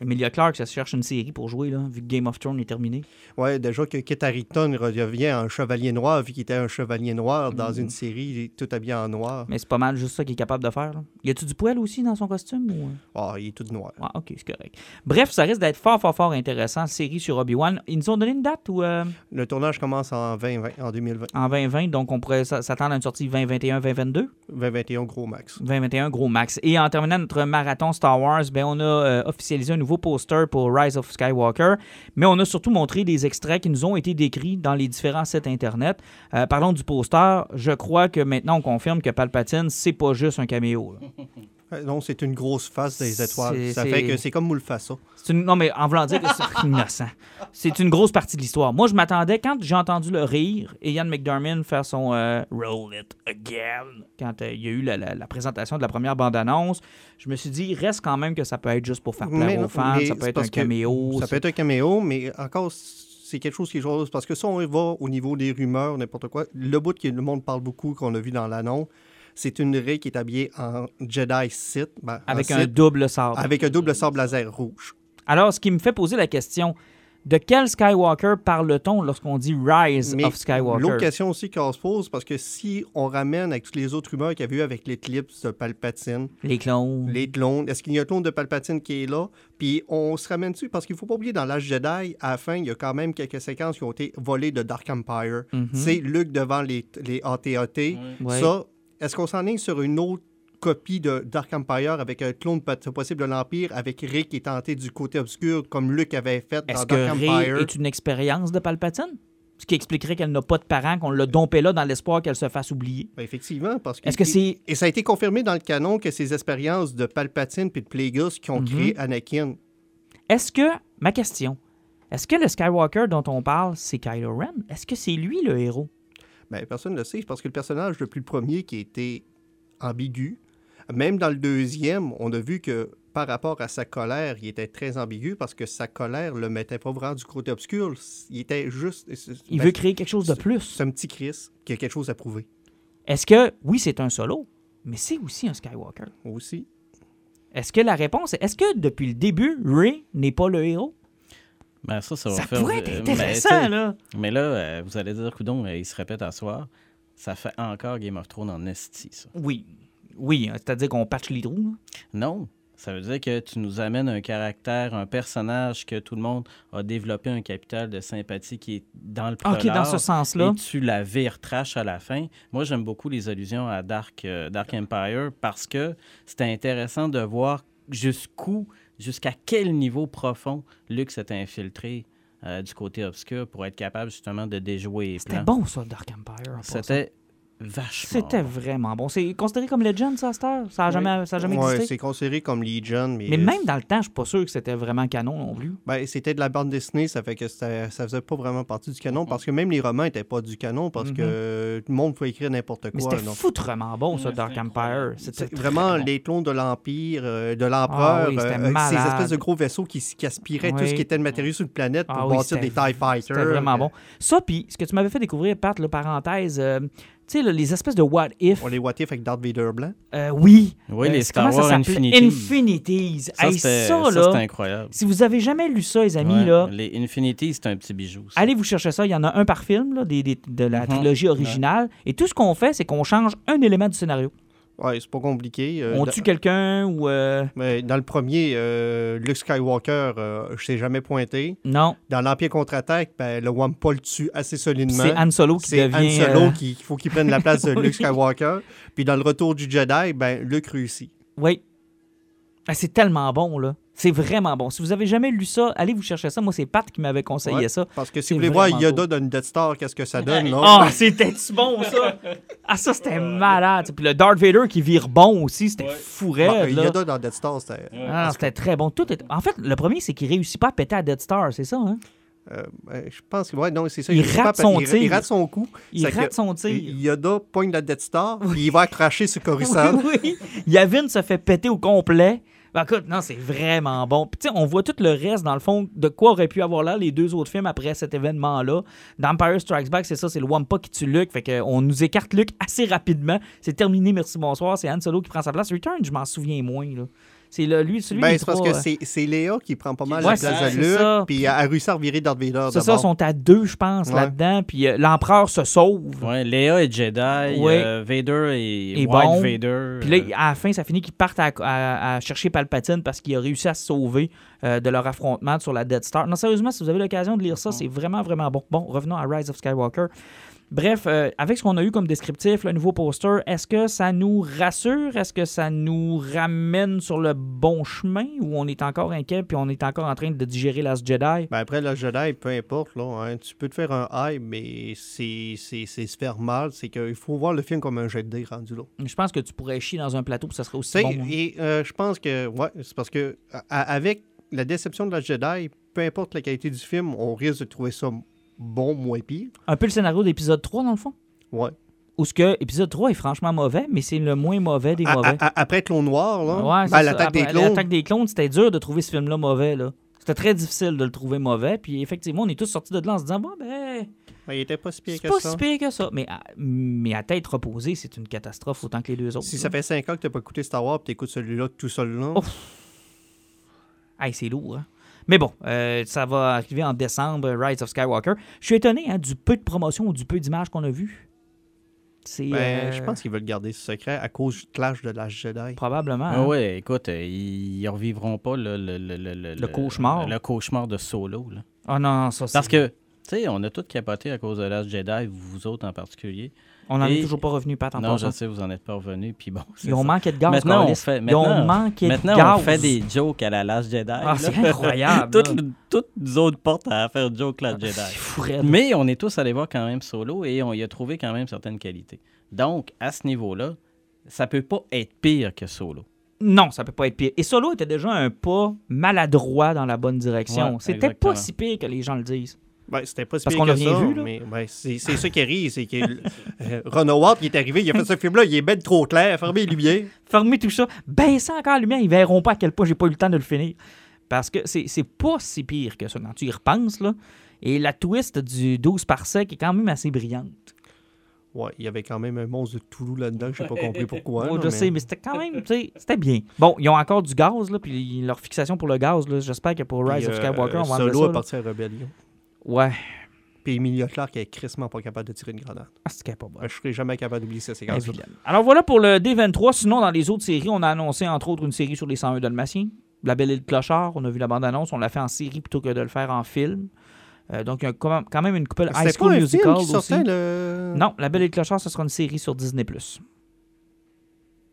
Emilia Clarke, ça se cherche une série pour jouer, là, vu que Game of Thrones est terminé. Ouais, déjà que Kit Harington redevient un chevalier noir, vu qu'il était un chevalier noir dans Mhm. une série, il tout habillé en noir. Mais c'est pas mal juste ça qu'il est capable de faire. Là. Y a-tu du poil aussi dans son costume? Ou... Ah, il est tout noir. Ah, ok, c'est correct. Bref, ça risque d'être fort, fort, fort intéressant. Série sur Obi-Wan. Ils nous ont donné une date ou euh, Le tournage commence en 2020, en 2020. en 2020, donc on pourrait s'attendre à une sortie 2021, 2022. 2021, gros max. 2021, gros max. Et en terminant notre marathon Star Wars, ben, on a euh, officialisé un nouveau poster pour Rise of Skywalker, mais on a surtout montré des extraits qui nous ont été décrits dans les différents sites Internet. Euh, parlons du poster. Je crois que maintenant, on confirme que Palpatine, c'est pas juste un caméo. [laughs] Euh, Non, c'est une grosse face des étoiles. Ça fait que c'est comme Moulfassa. Une- Non, mais en voulant dire que c'est [laughs] innocent. C'est une grosse partie de l'histoire. Moi, je m'attendais, quand j'ai entendu le rire et Ian McDermott faire son euh, Roll It Again, quand euh, il y a eu la, la- la présentation de la première bande-annonce, je me suis dit, il reste quand même que ça peut être juste pour faire plaire Mais aux fans, ça peut être un caméo. Ça peut être un caméo, mais encore, c'est quelque chose qui est jouable. Parce que si on va au niveau des rumeurs, n'importe quoi, le bout que le monde parle beaucoup, qu'on a vu dans l'annonce, c'est une Rey qui est habillée en Jedi Sith. ben, en Avec un Sith, double sabre. avec un double sable laser rouge. Alors, ce qui me fait poser la question, de quel Skywalker parle-t-on lorsqu'on dit Rise Mais of Skywalker? L'autre question aussi qu'on se pose, parce que si on ramène avec toutes les autres rumeurs qu'il y a eu avec l'éclipse de Palpatine, Les clones. les clones, est-ce qu'il y a un clone de Palpatine qui est là? Puis on se ramène dessus, parce qu'il faut pas oublier, dans l'âge Jedi, à la fin, il y a quand même quelques séquences qui ont été volées de Dark Empire. Mhm. C'est Luke devant les, les AT-AT. Ça, est-ce qu'on s'en est sur une autre copie de Dark Empire avec un clone possible de l'Empire, avec Rick qui est tenté du côté obscur, comme Luke avait fait dans Est-ce que Dark Rey Empire? est une expérience de Palpatine? Ce qui expliquerait qu'elle n'a pas de parents, qu'on l'a dompé là dans l'espoir qu'elle se fasse oublier. Ben, effectivement, parce que... Est-ce que c'est. Et ça a été confirmé dans le canon que ces expériences de Palpatine puis de Plagueis qui ont Mhm. créé Anakin. Est-ce que. Ma question. Est-ce que le Skywalker dont on parle, c'est Kylo Ren? Est-ce que c'est lui le héros? Ben, personne ne le sait, parce que le personnage depuis le premier qui était ambigu, même dans le deuxième, on a vu que par rapport à sa colère, il était très ambigu parce que sa colère le mettait pas vraiment du côté obscur. Il était juste. Il ben, veut créer quelque chose de plus. C'est un petit Chris qui a quelque chose à prouver Est-ce que. Oui, c'est un solo, mais c'est aussi un Skywalker? aussi. Est-ce que la réponse est. Est-ce que depuis le début, Rey n'est pas le héros? Ben, ça, ça va Ça faire. pourrait être intéressant, ben, tu sais, là. Mais là, euh, vous allez dire, coudon, euh, il se répète à soir. Ça fait encore Game of Thrones en esti, ça. Oui. Oui, hein, c'est-à-dire qu'on patche les trous. là? Non. Ça veut dire que tu nous amènes un caractère, un personnage que tout le monde a développé un capital de sympathie qui est dans le Ok, polar, dans ce sens-là. Et tu la vires trash à la fin. Moi, j'aime beaucoup les allusions à Dark, euh, Dark Empire parce que c'était intéressant de voir jusqu'où, jusqu'à quel niveau profond Luke s'est infiltré euh, du côté obscur pour être capable justement de déjouer C'était bon, ça, Dark Empire. C'était vachement. C'était bon. vraiment bon. C'est considéré comme Legend, ça, à cette heure? Ça n'a jamais, ça a jamais Ouais, existé? c'est considéré comme Legion, mais, Mais même dans le temps, je suis pas sûr que c'était vraiment canon non plus. ben, c'était de la bande dessinée, ça fait que c'était- ça faisait pas vraiment partie du canon parce que même les romans n'étaient pas du canon parce Mhm. que tout le monde pouvait écrire n'importe Mais quoi. c'était donc. foutrement bon, ça, Ouais, Dark c'était Empire. C'était vraiment bon. les clones de l'Empire, euh, de l'Empereur, Ah oui, c'était euh, ces espèces de gros vaisseaux qui, aspiraient tout Oui. ce qui était de matériaux sur une planète pour Ah oui, bâtir des c'était- TIE Fighters. C'était vraiment bon. Ça, puis ce que tu m'avais fait découvrir, Pat, là, parenthèse, euh, tu sais, les espèces de what if. On les what if avec Darth Vader blanc? euh, oui. Oui, Euh, les comment Star ça Wars? Infinities. Infinities. Ça, Hey, ça, ça, là, incroyable. si vous avez jamais lu ça, les amis, Ouais, là, Les Infinity, c'est un petit bijou. ça. Allez vous chercher ça. Il y en a un par film là, des, des- de la Mhm. trilogie originale. Et tout ce qu'on fait, c'est qu'on change un élément du scénario. Ouais, c'est pas compliqué. euh, on dans- tue quelqu'un ou. euh, mais dans le premier, euh, Luke Skywalker, euh, je s'est jamais pointé. Non. Dans l'Empire contre-attaque, ben, le Wampa le tue assez solidement. C'est Han Solo qui C'est devient. Han Solo qui faut qu'il prenne la place de. [laughs] Luke Skywalker. Puis dans le retour du Jedi, ben, Luke réussit. Oui. Ah, c'est tellement bon, là. C'est vraiment bon. Si vous avez jamais lu ça, allez vous chercher ça. Moi, c'est Pat qui m'avait conseillé Ouais. ça. Parce que si vous voulez voir Yoda dans une Death Star, qu'est-ce que ça [laughs] donne, là? Ah, c'était-tu bon, ça? Ah, ça, c'était malade. Puis le Darth Vader qui vire bon aussi, c'était fou raide, là. Yoda dans Death Star, c'était... Ah, c'était très bon. Tout est... En fait, le premier, c'est qu'il réussit pas à péter à Dead Star, c'est ça, hein? euh, ben, je pense que, ouais, non, c'est ça. Il réussit rate pas à- son il, tir. il rate son coup. Il que rate son tir. Yoda pogne la Death Star, puis il va cracher sur Coruscant. [laughs] Oui, oui. Yavin se fait péter au complet. Ben, écoute, non, c'est vraiment bon. Puis, tu sais, on voit tout le reste, dans le fond, de quoi aurait pu avoir là les deux autres films après cet événement-là. Dans Empire Strikes Back, c'est ça, c'est le Wampa qui tue Luke. Fait qu'on nous écarte Luke assez rapidement. C'est terminé, merci, bonsoir. C'est Han Solo qui prend sa place. Return, je m'en souviens moins, là. C'est le- lui, celui Ben, c'est parce trois, que euh, c'est, c'est Léa qui prend pas mal Ouais, la place de. Luke, puis elle a réussi à revirer Darth Vader C'est ça, d'abord. sont à deux, je pense, Ouais. là-dedans. Puis euh, l'empereur se sauve. Ouais, Léa est Jedi, Ouais. euh, Vader est, Et White bon. Vader. Puis là, à la fin, ça finit qu'ils partent à, à- à chercher Palpatine parce qu'il a réussi à se sauver euh, de leur affrontement sur la Death Star. Non, sérieusement, si vous avez l'occasion de lire ça, c'est vraiment, vraiment bon. Bon, revenons à Rise of Skywalker. Bref, euh, avec ce qu'on a eu comme descriptif, le nouveau poster, est-ce que ça nous rassure? Est-ce que ça nous ramène sur le bon chemin ou on est encore inquiet puis on est encore en train de digérer Last Jedi? Ben après, le Jedi, peu importe, là, hein, tu peux te faire un high, mais c'est se faire mal. C'est qu'il faut voir le film comme un jet de rendu là. Je pense que tu pourrais chier dans un plateau puis ça serait aussi bon. hein. Et euh, je pense que, ouais, c'est parce que à- avec la déception de la Jedi, peu importe la qualité du film, on risque de trouver ça bon, moins pire. Un peu le scénario d'épisode 3, dans le fond? Ouais. Ou ce que épisode 3 est franchement mauvais, mais c'est le moins mauvais des mauvais. à- à- après Clone Noir, là, Ouais, ben, l'attaque des clones, L'attaque des clones, c'était dur de trouver ce film-là mauvais. Là. C'était très difficile de le trouver mauvais. Puis effectivement, on est tous sortis de là en se disant, bon, ben, ben, il était pas si pire c'est que pas ça. si pire que ça. Mais à, mais à tête reposée, c'est une catastrophe autant que les deux autres. Si là. ça fait 5 ans que t'as pas écouté Star Wars, tu écoutes celui-là tout seul là. Oh. Hey, c'est lourd, hein? Mais bon, euh, ça va arriver en décembre, Rise of Skywalker. Je suis étonné hein, du peu de promotion ou du peu d'images qu'on a vu. C'est Ben, euh, je pense qu'ils veulent garder ce secret à cause du clash de la Jedi. probablement. Ah hein. ouais, écoute, euh, ils ne revivront pas le, le, le, le, Le cauchemar. Le cauchemar de Solo. Là. Ah non, ça c'est. Parce que, tu sais, on a tous capoté à cause de Last Jedi, vous autres en particulier. On n'en est toujours pas revenu, Pat, en non, je sais, vous en êtes pas revenus. Puis bon, Ils ont ça. manqué de gaz, Maintenant, on fait, Ils ont maintenant, manqué de maintenant, gaz. on fait des jokes à la Last Jedi. Ah, c'est incroyable. [laughs] toutes, nous autres portes à faire joke Last C'est Jedi. fou. Mais on est tous allés voir quand même Solo et on y a trouvé quand même certaines qualités. Donc, à ce niveau-là, ça peut pas être pire que Solo. Non, ça peut pas être pire. Et Solo était déjà un pas maladroit dans la bonne direction. Ouais, C'était pas si pire que les gens le disent. Ben, c'était pas si Parce pire qu'on a que rien ça, vu, là. mais ben, c'est c'est ça qui arrive, c'est que euh, Ron Howard qui est arrivé, il a fait ce film-là, il est ben trop clair, fermez les lumières. Fermez tout ça, baissez encore la lumière, ils verront pas à quel point j'ai pas eu le temps de le finir. Parce que c'est c'est pas si pire que ça quand tu y repenses, là. Et la twist du 12 par sec est quand même assez brillante. Ouais, il y avait quand même un monstre de Toulouse là-dedans, j'ai pas compris pourquoi. Là, je mais- sais, mais c'était quand même, tu sais, c'était bien. Bon, ils ont encore du gaz, là, puis leur fixation pour le gaz, là, j'espère que pour Rise Puis, of Skywalker, euh, on va Solo ça. est là. parti à la rébellion. Ouais, Puis Emilia Clarke est crissement pas capable de tirer une grenade. ah, c'est capable. Ben, je serais jamais capable d'oublier grave. vilaine. Alors voilà pour le D23. Sinon, dans les autres séries, on a annoncé entre autres une série sur les 101 Dalmatiens. La Belle et le Clochard, on a vu la bande-annonce, on l'a fait en série plutôt que de le faire en film. Euh, donc, il y a quand même- une couple High School pas un Musical film qui aussi. le... Non, La Belle et le Clochard, ce sera une série sur Disney+.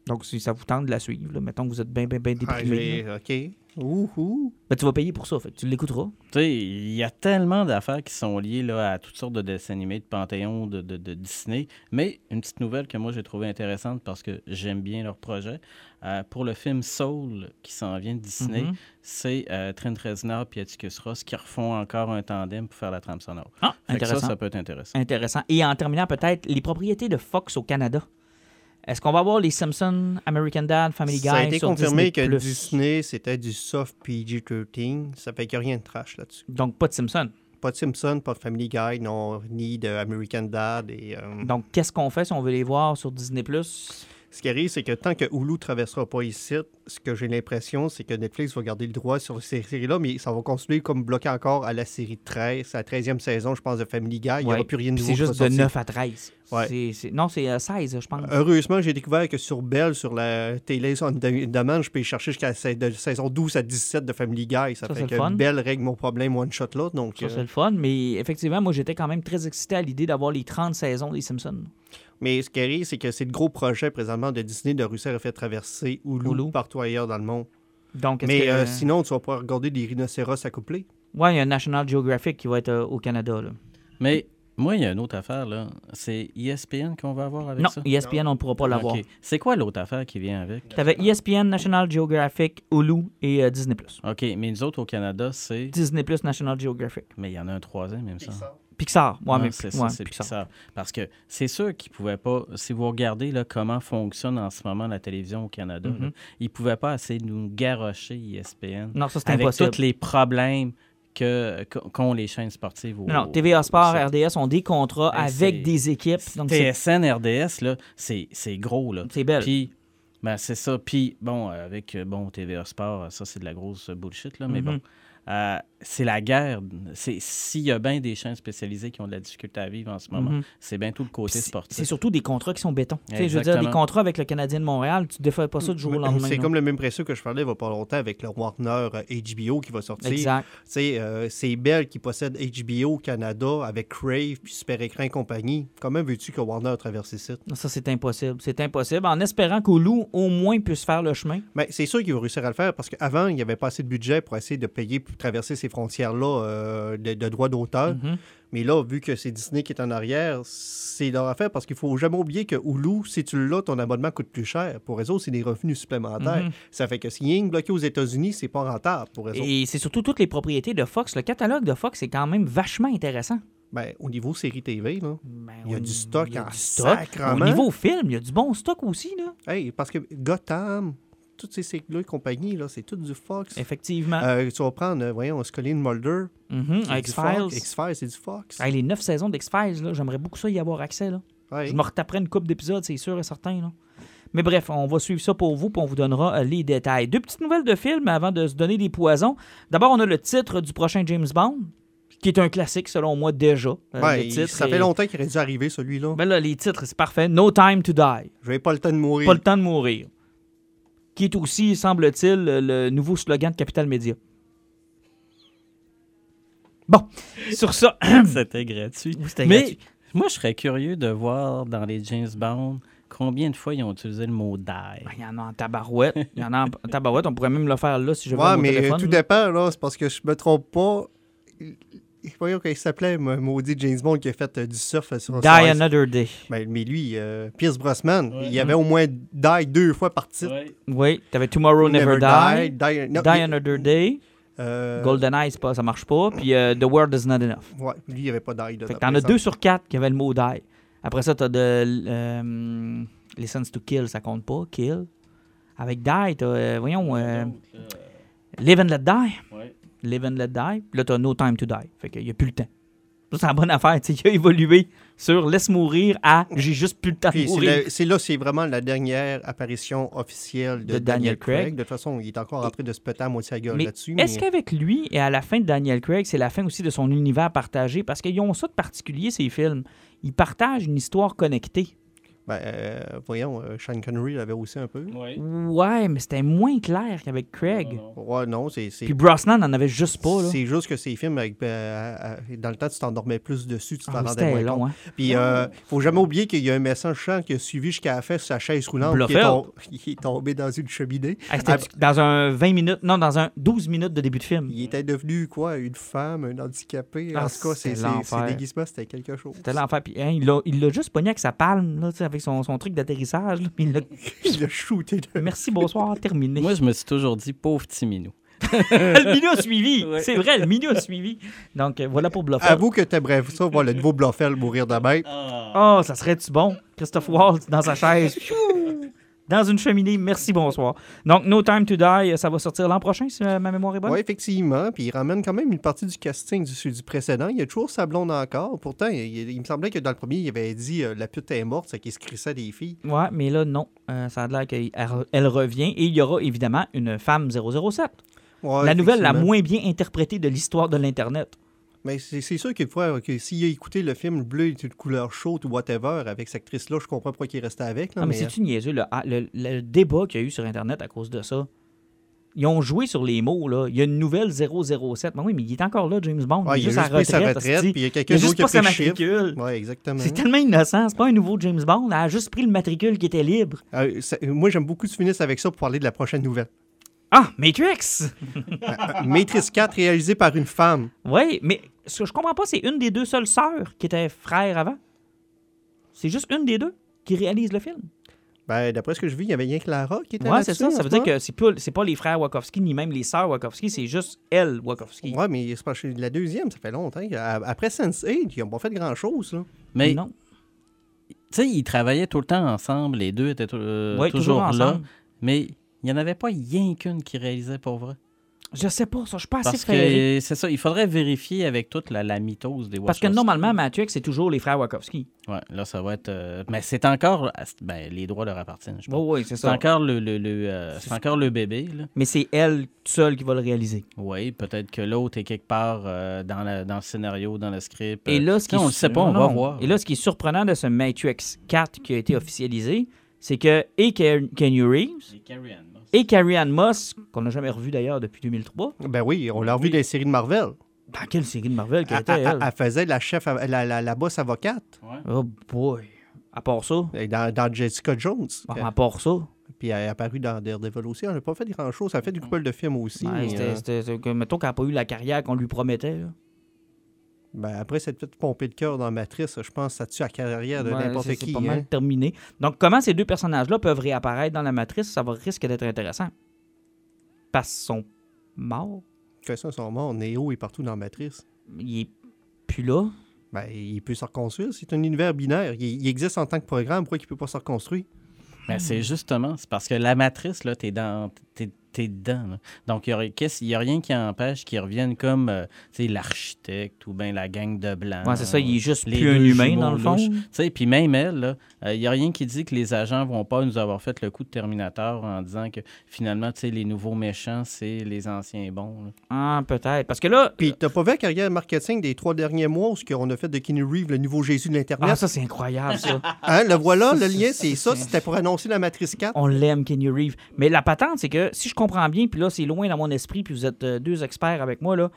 Donc, si ça vous tente de la suivre, là, mettons que vous êtes bien, bien, bien Ah, déprimé. j'ai- OK. Ouh, ouh. ben, tu vas payer pour ça, fait que tu l'écouteras. Tu sais, il y a tellement d'affaires qui sont liées là, à toutes sortes de dessins animés, de Panthéon, de, de- de Disney. Mais une petite nouvelle que moi j'ai trouvée intéressante parce que j'aime bien leur projet. euh, pour le film Soul qui s'en vient de Disney, Mhm. c'est euh, Trent Reznor et Atticus Ross qui refont encore un tandem pour faire la trame sonore. Ah, Fait que ça, intéressant. ça peut être intéressant. Intéressant. Et en terminant, peut-être, les propriétés de Fox au Canada. Est-ce qu'on va avoir les Simpsons, American Dad, Family Guy Ça a été sur confirmé Disney+. que Disney, c'était du soft PG-13. Ça fait qu'il n'y a rien de trash là-dessus. Donc, pas de Simpsons. Pas de Simpson, pas de Family Guy, non, ni de American Dad. Et, euh, Donc, qu'est-ce qu'on fait si on veut les voir sur Disney+. Ce qui arrive, c'est que tant que Hulu ne traversera pas ici, ce que j'ai l'impression, c'est que Netflix va garder le droit sur ces séries-là, mais ça va continuer comme bloqué encore à la série 13, à la 13e saison, je pense, de Family Guy. Il n'y Ouais. aura plus rien de nouveau. C'est juste de sortir. 9 à 13. Ouais. Non, c'est euh, 16, je pense. Heureusement, j'ai découvert que sur Bell, sur la télé on demande, je peux y chercher jusqu'à la saison 12 à 17 de Family Guy. Ça, fait que. Bell règle mon problème one shot là. Donc, Ça, euh, c'est le fun. Mais effectivement, moi, j'étais quand même très excité à l'idée d'avoir les 30 saisons des Simpsons. Mais ce qui arrive, c'est que c'est le gros projet présentement de Disney de réussir à faire traverser Hulu, Hulu. partout ailleurs dans le monde. Donc, est-ce Mais que- euh, sinon, tu vas pouvoir regarder des rhinocéros accouplés. Ouais, il y a un National Geographic qui va être euh, au Canada. Là. Mais moi, il y a une autre affaire. là. C'est E ESPN qu'on va avoir avec Non, ça? ESPN, on ne pourra pas l'avoir. OK. C'est quoi l'autre affaire qui vient avec? Tu avais ESPN, National Geographic, Hulu et euh, Disney+. OK, mais nous autres au Canada, c'est... Disney+, National Geographic. Mais il y en a un troisième, même ça. Pixar. Ouais, Ouais, mais c'est ouais, Pixar. Pixar. Parce que c'est sûr qu'ils ne pouvaient pas, si vous regardez là, comment fonctionne en ce moment la télévision au Canada, là, Mhm. ils ne pouvaient pas essayer de nous garrocher ESPN Non, ça, c'est avec impossible. tous les problèmes que, qu'ont les chaînes sportives. Au, Non, TVA Sport, RDS ont des contrats avec des équipes. Donc, TSN, RDS, c'est, gros. C'est belle. Puis, ben, c'est ça. Puis, bon, avec bon, TVA Sport, ça, c'est de la grosse bullshit, là, mais Mhm. bon. Euh, c'est la guerre. C'est S'il y a bien des chaînes spécialisées qui ont de la difficulté à vivre en ce moment, Mhm. c'est bien tout le côté C'est- sportif. C'est surtout des contrats qui sont béton. Je veux dire, des contrats avec le Canadien de Montréal, tu ne défais pas ça du jour au lendemain. C'est non. comme le même principe que je parlais il n'y a pas longtemps avec le Warner euh, HBO qui va sortir. Exact. Euh, c'est Bell qui possède HBO Canada avec Crave puis Super Écran et compagnie. Comment veux-tu que Warner traverse ça? Ça, c'est impossible. C'est impossible. En espérant qu'Oulu, au moins, puisse faire le chemin. Mais c'est sûr qu'il va réussir à le faire parce qu'avant, il n'y avait pas assez de budget pour essayer de payer pour traverser ces frontières-là euh, de, de droits d'auteur. Mhm. Mais là, vu que c'est Disney qui est en arrière, c'est leur affaire parce qu'il faut jamais oublier que Hulu, si tu l'as, ton abonnement coûte plus cher. Pour eux autres, c'est des revenus supplémentaires. Mhm. Ça fait que si est bloqué aux États-Unis, c'est pas rentable pour eux autres. Et c'est surtout toutes les propriétés de Fox. Le catalogue de Fox est quand même vachement intéressant. Ben, au niveau série TV, là, Ben, Il y a du stock il y a en du stock. sacrement. Au niveau film, il y a du bon stock aussi. Là. hey, parce que Gotham, toutes ces séries-là et compagnie, là, c'est tout du Fox. Effectivement. Euh, tu vas prendre, euh, voyons, Scully Mulder. C'est du X-Files. X-Files, c'est du Fox. Les neuf saisons d'X-Files, là, j'aimerais beaucoup ça y avoir accès. Là. Ouais. Je me retaperai une coupe d'épisodes, c'est sûr et certain. Là. Mais bref, on va suivre ça pour vous, puis on vous donnera euh, les détails. Deux petites nouvelles de films avant de se donner des poisons. D'abord, on a le titre du prochain James Bond, qui est un classique selon moi déjà. Euh, Ouais, le ça fait longtemps qu'il aurait dû arriver, celui-là. Ben là, les titres, c'est parfait. No Time to Die. Je n'avais pas le temps de mourir. Pas le temps de mourir. Qui est aussi, semble-t-il, le- nouveau slogan de Capital Média. Bon, sur ça, [coughs] [coughs] C'était gratuit. c'était Mais gratuit. moi, je serais curieux de voir dans les James Bond combien de fois ils ont utilisé le mot die. Ben, Il y en a en tabarouette. Il y en a en tabarouette. On pourrait même le faire là si je veux Ouais, mon mais téléphone. tout là. dépend, là. C'est parce que je me trompe pas. [laughs] Voyons qu'il s'appelait, maudit James Bond qui a fait euh, du surf euh, sur Die Another Day. Ben, mais lui, euh, Pierce Brosnan, Ouais. il y avait au moins die deux fois par titre. Oui, t'avais Tomorrow Never, Die. Die, non, Die il- Another Day. euh, GoldenEye, pas, ça marche pas. Puis euh, The World is Not Enough. Ouais, lui, il n'y avait pas die. Fait que t'en as deux sur quatre qui avaient le mot die. Après ça, t'as de euh, License to Kill, ça compte pas. Kill. Avec die, t'as, euh, voyons, euh, Live and Let Die. Ouais. Live and Let Die. Puis là, t'as No Time to Die. Fait qu'il n'y a plus le temps. Ça, c'est la bonne affaire. tu Il a évolué sur Laisse mourir à J'ai juste plus le temps de mourir. c'est là, c'est vraiment la dernière apparition officielle de, De Daniel Daniel Craig. Craig. De toute façon, il est encore en train de se péter à moitié la gueule Mais là-dessus. Est-ce mais- qu'avec lui et à la fin de Daniel Craig, c'est la fin aussi de son univers partagé? Parce qu'ils ont ça de particulier, ces films. Ils partagent une histoire connectée. Ben, euh, voyons, euh, Sean Connery l'avait aussi un peu. Ouais. Ouais, mais c'était moins clair qu'avec Craig. Non, non. Ouais, non, c'est. Puis Brosnan n'en avait juste pas. Là. C'est juste que ces films, avec, euh, euh, dans le temps, tu t'endormais plus dessus, tu t'en Ah, rendais moins long, compte. hein. Puis, euh, faut jamais oublier qu'il y a un méchant qui a suivi jusqu'à la fin sur sa chaise roulante. Qui est, tom- [laughs] il est tombé dans une cheminée. Dans un 20 minutes, non, dans un 12 minutes de début de film. Il était devenu, quoi, une femme, un handicapé? Ah, en tout cas, ses déguisements, c'était quelque chose. C'était l'enfer. Puis hein, il l'a il l'a juste pogné avec sa palme, là, tu sais, avec son, son truc d'atterrissage. [laughs] [laughs] il l'a- shooté. de- Merci, bonsoir, terminé. Moi, je me suis toujours dit, pauvre petit minou. [laughs] le milieu a suivi. Ouais. C'est vrai, le milieu a suivi. Donc, euh, voilà pour Blofeld. Avoue que t'aimerais ça, voir le nouveau Blofeld mourir de bête. Oh, ça serait-tu bon? Christophe Waltz dans sa chaise. Dans une cheminée. Merci, bonsoir. Donc, No Time to Die, ça va sortir l'an prochain, si euh, ma mémoire est bonne? Oui, effectivement. Puis il ramène quand même une partie du casting du, du précédent. Il y a toujours sa blonde encore. Pourtant, il, il me semblait que dans le premier, il avait dit euh, la pute est morte, c'est qu'il se crissait des filles. Ouais, mais là, non. Euh, ça a l'air qu'elle elle revient. Et il y aura évidemment une femme 007. Ouais, la nouvelle la moins bien interprétée de l'histoire de l'Internet. Mais c'est sûr qu'il faut que s'il a écouté le film Bleu est une couleur chaude ou whatever avec cette actrice-là, je comprends pourquoi il est resté avec. là, Non, mais, mais, euh, c'est-tu niaiseux, le, ah, le- le débat qu'il y a eu sur Internet à cause de ça? Ils ont joué sur les mots, là. Il y a une nouvelle 007. Mais oui, mais il est encore là, James Bond. ouais, il est juste pris sa retraite. retraite, puis il y a Il quelqu'un a juste qui a sa pris le chiffre. matricule. Ouais, exactement. C'est tellement innocent. C'est pas un nouveau James Bond. Elle a juste pris le matricule qui était libre. Euh, ça- moi, j'aime beaucoup que tu finisses avec ça pour parler de la prochaine nouvelle. Ah, Matrix! Euh, Matrix 4 réalisé par une femme. Oui, mais ce que je comprends pas, c'est une des deux seules sœurs qui étaient frères avant. C'est juste une des deux qui réalise le film. Ben, d'après ce que je vis, il y avait rien que Lara qui était Ouais, c'est ça. Ça ce veut dire que c'est pas, c'est pas les frères Wachowski ni même les sœurs Wachowski, c'est juste elle, Wachowski. Ouais, mais c'est que la deuxième, ça fait longtemps. Après Sense8, ils n'ont pas fait grand-chose. là. Mais, non. tu sais, ils travaillaient tout le temps ensemble. Les deux étaient euh, Ouais, toujours, là. ensemble. Mais il n'y en avait pas rien qu'une qui réalisait pour vrai. Je sais pas, ça, je suis pas assez Parce que c'est ça, il faudrait vérifier avec toute la, la mythose des Parce que Wachowski. normalement, Matrix, c'est toujours les frères Wachowski. Ouais, là, ça va être. euh, Mais c'est encore. Ben, les droits leur appartiennent, je pense. Oui, oui, c'est c'est ça. encore le, le, le, euh, c'est encore le bébé, là. Mais c'est elle seule qui va le réaliser. Oui, peut-être que l'autre est quelque part euh, dans, la- dans le scénario, dans le script. Et là, ce qui on le sait pas, on non, va voir. Et là, ce qui est surprenant de ce Matrix 4 qui a été officialisé, c'est que et Ken- Keanu Reeves et Carrie-Anne Moss, qu'on n'a jamais revu d'ailleurs depuis 2003, Ben oui, on l'a revu dans les séries de Marvel. dans quelle série de Marvel qu'elle Elle, était, elle- faisait la chef, la, la, la boss avocate Oh boy! À part ça, et dans, dans Jessica Jones. bon, à part ça, Puis elle est apparue dans Daredevil aussi. Elle n'a pas fait grand-chose. Elle a fait du couple de films aussi. ouais, mais, c'était- euh, c'était- c'est que, mettons qu'elle n'a pas eu la carrière qu'on lui promettait. là. Ben, après cette petite pompée de cœur dans Matrice, je pense que ça tue la carrière de Ouais, n'importe c'est- qui. C'est pas hein. mal terminé. Donc, comment ces deux personnages-là peuvent réapparaître dans la matrice, ça va risque d'être intéressant. Parce qu'ils sont morts. Toute façon, ils sont morts. Neo est partout dans Matrice. Il est plus là. Ben, il peut se reconstruire. C'est un univers binaire. Il, il existe en tant que programme. Pourquoi il ne peut pas se reconstruire? Mais c'est justement, c'est parce que la matrice, là, t'es dans. T'es, t'es dedans. là. Donc, il n'y a, rien qui empêche qu'ils reviennent comme euh, tu sais, l'architecte ou bien la gang de blancs. Ouais, c'est ça, il est juste les plus un humain dans le fond. louches. Tu sais, Puis même elle, là, il n'y a rien qui dit que les agents vont pas nous avoir fait le coup de Terminator en disant que finalement, tu sais, les nouveaux méchants, c'est les anciens bons. là. Ah, peut-être. Parce que là. Puis, t'as pas vu la carrière marketing des trois derniers mois où ce qu'on a fait de Kenny Reeves, le nouveau Jésus de l'Internet? Ah, ça, c'est incroyable, ça. [laughs] Hein, le voilà, le lien, c'est- ça. C'était pour annoncer la Matrice 4. On l'aime, Kenny Reeves. Mais la patente, c'est que si je comprends bien, puis là, c'est loin dans mon esprit, puis vous êtes euh, deux experts avec moi, là.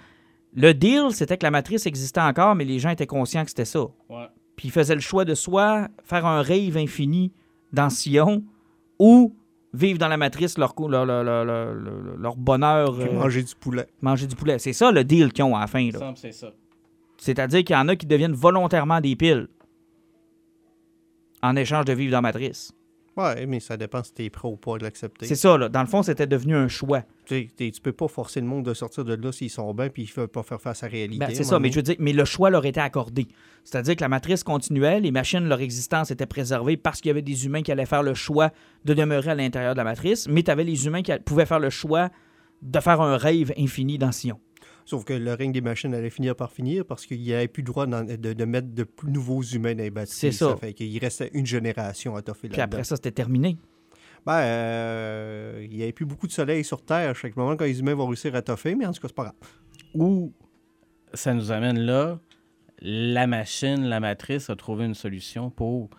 Le deal, c'était que la matrice existait encore, mais les gens étaient conscients que c'était ça. Puis ils faisaient le choix de soit faire un rêve infini dans Sion ou vivre dans la matrice leur, leur, leur, leur- leur- leur- leur bonheur, Puis euh, manger du poulet. manger du poulet. C'est ça le deal qu'ils ont à la fin. là. c'est ça. C'est-à-dire qu'il y en a qui deviennent volontairement des piles en échange de vivre dans la matrice. Ouais, mais ça dépend si t'es prêt ou pas de l'accepter. C'est ça, là. Dans le fond, c'était devenu un choix. Tu, sais, tu peux pas forcer le monde de sortir de là s'ils sont bien puis ils ne veulent pas faire face à la réalité. Ben, c'est ça, mais je veux dire, mais le choix leur était accordé. C'est-à-dire que la matrice continuait, les machines, leur existence était préservée parce qu'il y avait des humains qui allaient faire le choix de demeurer à l'intérieur de la matrice, mais tu avais les humains qui pouvaient faire le choix de faire un rêve infini dans Sion. Sauf que le règne des machines allait finir par finir parce qu'il n'y avait plus le droit de, de mettre de plus nouveaux humains dans les bâtiments. C'est ça. fait qu'il restait une génération à toffer Puis après ça, c'était terminé. Ben, euh, il n'y avait plus beaucoup de soleil sur Terre à chaque moment quand les humains vont réussir à toffer, mais en tout cas, c'est pas grave. Ou ça nous amène là, la machine, la matrice a trouvé une solution pour,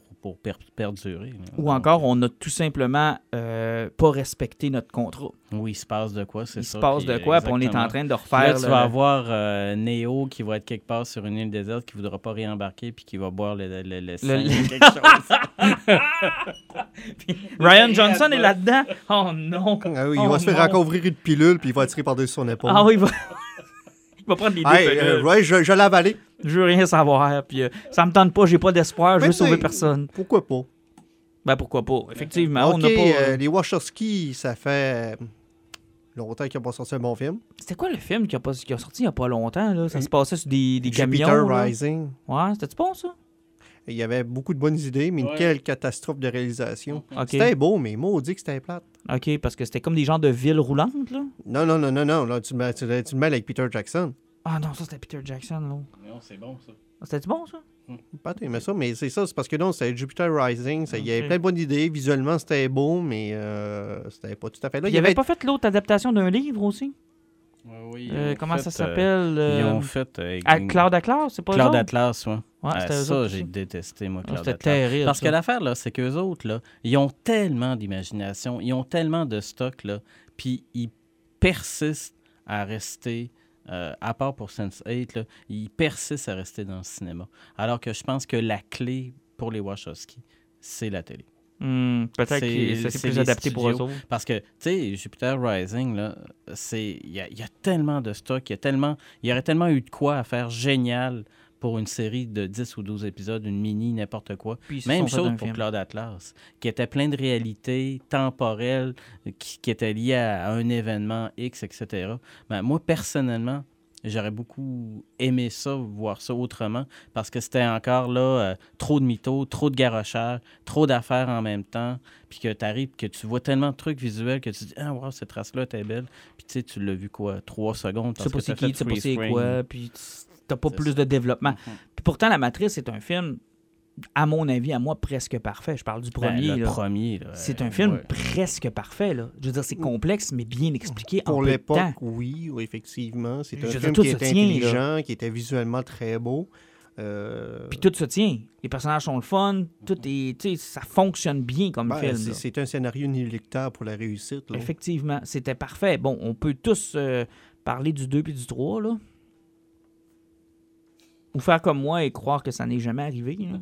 pour, pour per- perdurer. Ou Donc, encore, on a tout simplement euh, pas respecté notre contrat. Oui, il se passe de quoi, c'est Il ça. se passe de quoi, puis on est en train de Puis Là, refaire. tu le- vas avoir euh, Neo qui va être quelque part sur une île déserte qui ne voudra pas réembarquer puis qui va boire le, le, le, le sang [laughs] quelque chose. [laughs] Ryan Johnson est là-dedans. Oh non. Ah oui, il Oh va se faire encore ouvrir une pilule puis il va tirer par-dessus son épaule. Ah oui, il va, il va prendre les deux Hey, pilules. euh, ouais, je, je l'ai avalé. Je veux rien savoir. Puis euh, ça me tente pas, j'ai pas d'espoir, je veux sauver personne. Pourquoi pas? Ben pourquoi pas? Effectivement, on ok, n'a pas. euh, les Wachowski, ça fait euh, longtemps qu'ils n'ont pas sorti un bon film. C'était quoi le film qui a, pas... qui a sorti il y a pas longtemps? Là? Ça se passait sur des, des Jupiter camions. là? Rising. Ouais, c'était bon ça? Il y avait beaucoup de bonnes idées, mais Ouais. quelle catastrophe de réalisation. Ok. C'était beau, mais maudit que c'était plate. Ok, parce que c'était comme des genres de villes roulantes là? Non, non, non, non, non. Là, tu, le mets- tu, tu le mêles avec Peter Jackson. Ah non, ça c'était Peter Jackson là. non, c'est bon ça. Ah, C'était bon ça? Pas mais ça, mais c'est ça, c'est parce que non, c'était Jupiter Rising. ça- Il y avait Ok. plein de bonnes idées. Visuellement, c'était beau, mais euh, c'était pas tout à fait là. il avait pas fait l'autre adaptation d'un livre aussi? Oui, ils Euh, comment fait, ça euh, s'appelle? ils euh, ont fait. euh, à Cloud Atlas, c'est pas Cloud? Atlas, ouais. Ouais, Ah, ça, j'ai détesté, moi, Ah, Cloud Atlas. terrible. Parce ça. que l'affaire, là, c'est qu'eux autres, là, ils ont tellement d'imagination, ils ont tellement de stock, là, puis ils persistent à rester, euh, à part pour Sense8, là, ils persistent à rester dans le cinéma. Alors que je pense que la clé pour les Wachowski, c'est la télé. Hmm, Peut-être que c'est plus adapté pour eux autres. Parce que, tu sais, Jupiter Rising, là, c'est, il y a, il y a tellement de stock, il y a tellement, il y aurait tellement eu de quoi à faire génial pour une série de 10 ou 12 épides, une mini, n'importe quoi. Puis Même chose pour film. Cloud Atlas, qui était plein de réalités temporelles, qui, qui étaient liées à un événement X, etc. Ben, moi, personnellement, J'aurais beaucoup aimé ça, voir ça autrement, parce que c'était encore là euh, trop de mythos, trop de garochage, trop d'affaires en même temps, puis que tu arrives, que tu vois tellement de trucs visuels que tu dis Ah, wow, cette race-là était belle. Puis tu sais, tu l'as vu quoi, trois secondes. Tu sais pas c'est qui, tu sais pas c'est quoi, puis tu- t'as pas plus de développement. Mhm. Puis pourtant, La Matrice, c'est un film, à mon avis, à moi, presque parfait. Je parle du Ben, premier. le là. premier, là, C'est un film ouais. presque parfait. Là. Je veux dire, c'est complexe, mais bien expliqué en Pour peu de l'époque, temps. oui, oui, effectivement. C'est un film qui était tient, là. intelligent, qui était visuellement très beau. Euh, Puis tout se tient. Les personnages sont le fun. Tout est, tu sais, ça fonctionne bien comme ben, film. c'est un scénario inéluctable pour la réussite. là. Effectivement, c'était parfait. Bon, on peut tous euh, parler du 2 puis du 3, là. Ou faire comme moi et croire que ça n'est jamais arrivé. là.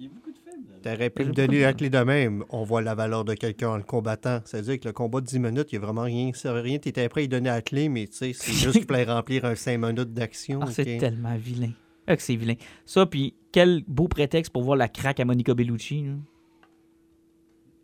Il y a beaucoup de films. là. T'aurais pu me donner la clé de même. On voit la valeur de quelqu'un en le combattant. C'est-à-dire que le combat de 10 minutes, il n'y a vraiment rien. Ça veut rien. Tu étais prêt à lui donner la clé, mais tu sais, c'est juste qu'il fallait [laughs] remplir un 5 minutes d'action. Ah, c'est tellement vilain. Ah, que c'est vilain. Ça, puis quel beau prétexte pour voir la craque à Monica Bellucci. là.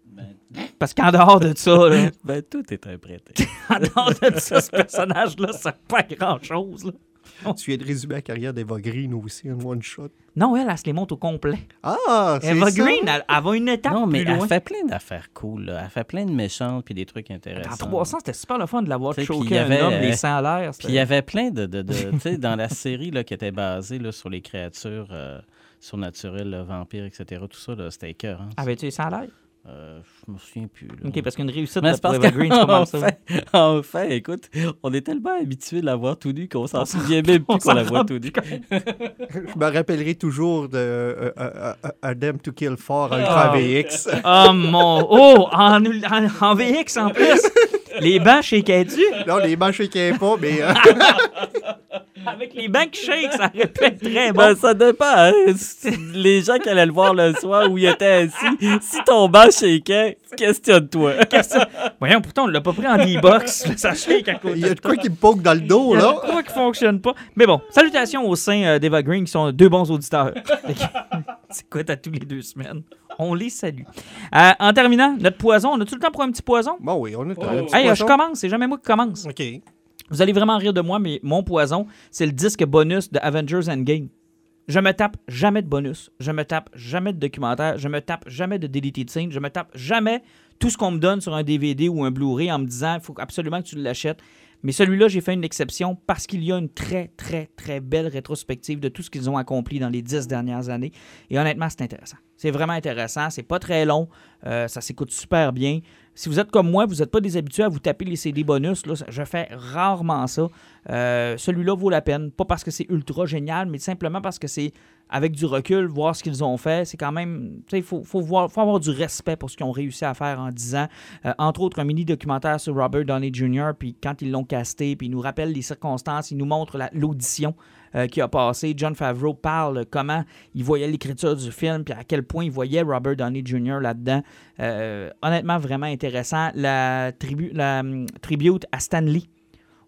Ben, Parce qu'en dehors de ça, là, [laughs] ben, tout est un prétexte. [laughs] en dehors de ça, ce personnage-là, ça pas grand-chose. [laughs] Tu viens de résumer la carrière d'Eva Green aussi en one shot. Non, elle, elle se les monte au complet. Ah, c'est Eva ça. Green, elle, elle va une étape non, mais plus loin. elle fait plein d'affaires cool. là. Elle fait plein de méchantes puis des trucs intéressants. Dans 300, c'était super le fun de choqué il y un avait, homme, euh, les sangs à l'air. Puis il y avait plein de. de, de- tu sais, dans la série là, qui était basée là, sur les créatures euh, surnaturelles, vampires, etc., tout ça, là, c'était cœur. Hein. Avais-tu les sangs à l'air? Euh, je me souviens plus. là. OK, parce qu'une réussite Mais de c'est parce Eva Green, c'est pas qu'en mal ça. fait, en fait, écoute, on est tellement habitués de la voir tout nu qu'on s'en souvient même plus qu'on la [laughs] voit tout nu. [laughs] Je me rappellerai toujours de euh, euh, euh, Adam to Kill 4 en Ah. Ultra VX. Oh mon... Oh, en, en, en VX en plus! [laughs] Les bancs chez tu Non, les manches ne pas, mais euh, [laughs] Avec les bancs qui shake, ça aurait pu être très bon. Ben, ça dépend. hein. Les gens qui allaient le voir le soir où il était assis, si ton banc shakeait, questionne-toi. Voyons, pourtant, on l'a pas pris en D-box. ça shake à côté. il y a de quoi qui me poke dans le dos, Il y a là? de quoi qui fonctionne pas. Mais bon, salutations au sein euh, d'Eva Green qui sont deux bons auditeurs. [laughs] C'est quoi, à tous les deux semaines? On les salue. Euh, en terminant, notre poison, on a tout le temps pour un petit poison? Bon, oui, on a un petit Hey, euh, je commence, c'est jamais moi qui commence. OK. Vous allez vraiment rire de moi, mais mon poison, c'est le disque bonus de Avengers Endgame. Je me tape jamais de bonus, je me tape jamais de documentaire, je me tape jamais de deleted scene, je me tape jamais tout ce qu'on me donne sur un DVD ou un Blu-ray en me disant il faut absolument que tu l'achètes. Mais celui-là, j'ai fait une exception parce qu'il y a une très, très, très belle rétrospective de tout ce qu'ils ont accompli dans les dix dernières années. Et honnêtement, c'est intéressant. C'est vraiment intéressant. C'est pas très long. Euh, ça s'écoute super bien. Si vous êtes comme moi, vous n'êtes pas des habitués à vous taper les CD bonus. Là, je fais rarement ça. Euh, Celui-là vaut la peine. Pas parce que c'est ultra génial, mais simplement parce que c'est avec du recul, voir ce qu'ils ont fait. C'est quand même. Il faut, faut, voir- faut avoir du respect pour ce qu'ils ont réussi à faire en 10 ans. Euh, entre autres, un mini-documentaire sur Robert Downey Jr., puis quand ils l'ont casté, puis il nous rappelle les circonstances, il nous montre la- l'audition euh, qui a passé. John Favreau parle comment il voyait l'écriture du film, puis à quel point il voyait Robert Downey Jr. là-dedans. Euh, honnêtement, vraiment intéressant. La, tribu, la hum, tribute à Stan Lee,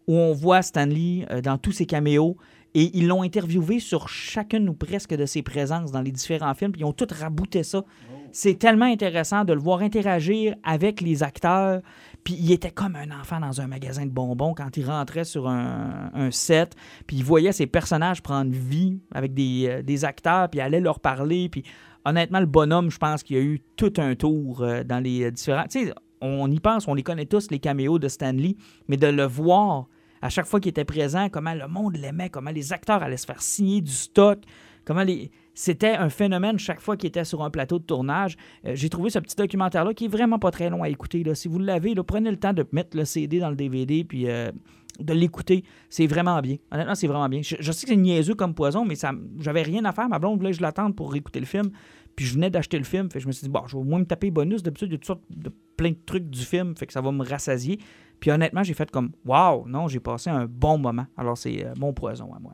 où on voit Stan Lee euh, dans tous ses caméos. Et ils l'ont interviewé sur chacune ou presque de ses présences dans les différents films, puis ils ont tout rabouté ça. C'est tellement intéressant de le voir interagir avec les acteurs. Puis il était comme un enfant dans un magasin de bonbons quand il rentrait sur un, set, puis il voyait ses personnages prendre vie avec des, euh, des acteurs, puis il allait leur parler. Puis honnêtement, le bonhomme, je pense qu'il a eu tout un tour euh, dans les euh, différents. Tu sais, on y pense, on les connaît tous, les caméos de Stanley, mais de le voir à chaque fois qu'il était présent, comment le monde l'aimait, comment les acteurs allaient se faire signer du stock, comment les. C'était un phénomène chaque fois qu'il était sur un plateau de tournage. Euh, J'ai trouvé ce petit documentaire-là qui est vraiment pas très long à écouter. Si vous l'avez, prenez le temps de mettre le CD dans le DVD puis euh, de l'écouter. C'est vraiment bien. Honnêtement, c'est vraiment bien. Je, sais que c'est niaiseux comme poison, mais ça, j'avais rien à faire. Ma blonde voulait que je l'attende pour écouter le film. Puis je venais d'acheter le film. Je me suis dit, bon, je vais au moins me taper bonus. D'habitude, il y a de plein de trucs du film. Fait que ça va me rassasier. Puis honnêtement, j'ai fait comme, waouh, non, j'ai passé un bon moment. Alors, c'est euh, mon poison à moi.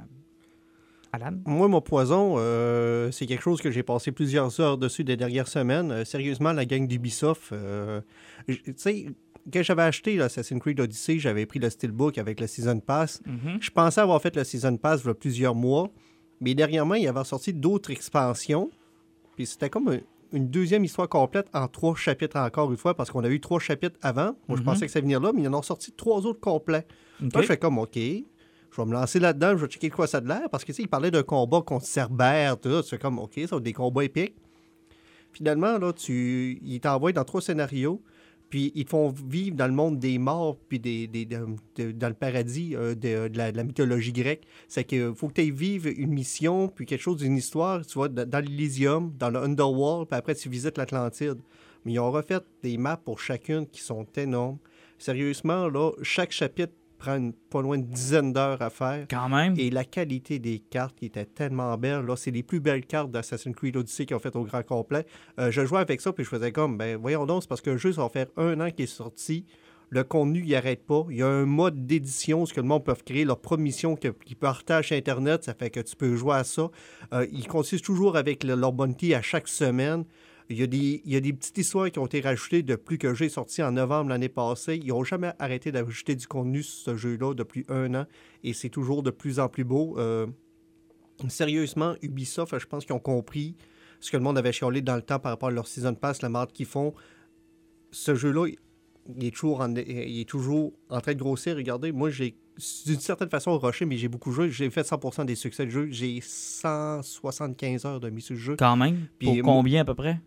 Alan? Moi, mon poison, euh, c'est quelque chose que j'ai passé plusieurs heures dessus des dernières semaines. Euh, sérieusement, la gang d'Ubisoft, euh, tu sais, quand j'avais acheté Assassin's Creed Odyssey, j'avais pris le Steelbook avec le Season Pass. Je pensais avoir fait le Season Pass il y a plusieurs mois, mais dernièrement, il avait sorti d'autres expansions. Puis c'était comme un- une deuxième histoire complète en trois chapitres encore une fois, parce qu'on a eu trois chapitres avant. Moi, je Mhm. pensais que ça venir là, mais ils en ont sorti trois autres complets. OK. Là, je fais comme, OK. Je vais me lancer là-dedans, je vais checker quoi ça a de l'air, parce que, tu sais, il parlait d'un combat contre Cerbère, tout c'est comme, OK, ça des combats épiques. Finalement, là, tu, il t'envoie dans trois scénarios, puis ils te font vivre dans le monde des morts, puis des, des- de- de- dans le paradis euh, de, la, mythologie grecque. C'est qu'il faut que tu vives une mission, puis quelque chose d'une histoire, tu vois, dans, dans l'Elysium, dans le Underworld, puis après tu visites l'Atlantide. Mais ils ont refait des maps pour chacune qui sont énormes. Sérieusement, là, chaque chapitre prend une- pas loin de dizaine d'heures à faire. Quand même. Et la qualité des cartes qui était tellement belle. Là, c'est les plus belles cartes d'Assassin's Creed Odyssey qu'ils ont fait au grand complet. Euh, je jouais avec ça, puis je faisais comme, ben voyons donc, c'est parce que le jeu, ça va faire un an qu'il est sorti. Le contenu, il n'arrête pas. Il y a un mode d'édition, ce que le monde peut créer leur propre mission que- qu'ils partagent sur Internet. Ça fait que tu peux jouer à ça. Euh, ils consistent toujours avec le- leur bounty à chaque semaine. Il y, a des, il y a des petites histoires qui ont été rajoutées depuis que le jeu est sorti en novembre l'année passée. Ils n'ont jamais arrêté d'ajouter du contenu sur ce jeu-là depuis un an et c'est toujours de plus en plus beau. Euh, sérieusement, Ubisoft, je pense qu'ils ont compris ce que le monde avait chialé dans le temps par rapport à leur Season Pass, la marque qu'ils font. Ce jeu-là, il est, toujours en, il est toujours en train de grossir. Regardez, moi, j'ai d'une certaine façon rushé, mais j'ai beaucoup joué. J'ai fait 100% des succès de jeu. J'ai 175 heures de mise sur le jeu. Quand même? Puis Pour moi- combien à peu près?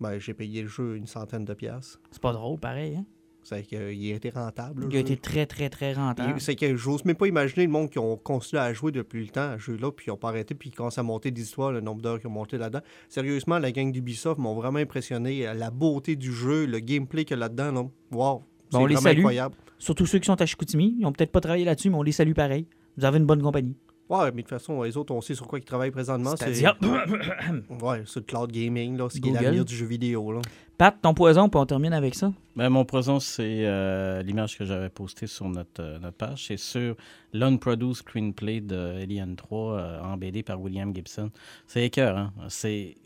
Ben, j'ai payé le jeu une centaine de piastres. C'est pas drôle, pareil. Hein? C'est qu'il a été rentable. le Il a été très, très, très rentable. C'est que j'ose même pas imaginer le monde qui ont continué à jouer depuis le temps à ce jeu-là, puis ils n'ont pas arrêté, puis ils commencent à monter des histoires, le nombre d'heures qu'ils ont monté là-dedans. Sérieusement, la gang d'Ubisoft m'ont vraiment impressionné. euh, La beauté du jeu, le gameplay qu'il y a là-dedans, là. wow, c'est Bon, on les vraiment salue. incroyable. Surtout ceux qui sont à Chicoutimi. Ils ont peut-être pas travaillé là-dessus, mais on les salue pareil. Vous avez une bonne compagnie. Ouais, mais de toute façon, les autres, on sait sur quoi ils travaillent présentement. C'est C'est-à-dire, [coughs] ouais, sur le cloud gaming, là, ce qui est Google. l'avenir du jeu vidéo. Là. Pat, ton poison, puis on termine avec ça. Ben, mon poison, c'est euh, l'image que j'avais postée sur notre, euh, notre page. C'est sur l'unproduced screenplay de Alien 3 euh, en BD par William Gibson. C'est écœur, hein? C'est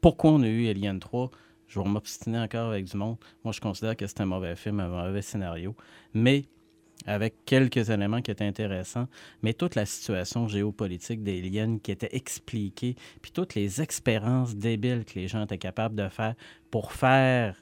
pourquoi on a eu Alien 3. Je vais m'obstiner encore avec du monde. Moi, je considère que c'est un mauvais film, un mauvais scénario. Mais avec quelques éléments qui étaient intéressants, mais toute la situation géopolitique des aliens qui était expliquée, puis toutes les expériences débiles que les gens étaient capables de faire pour faire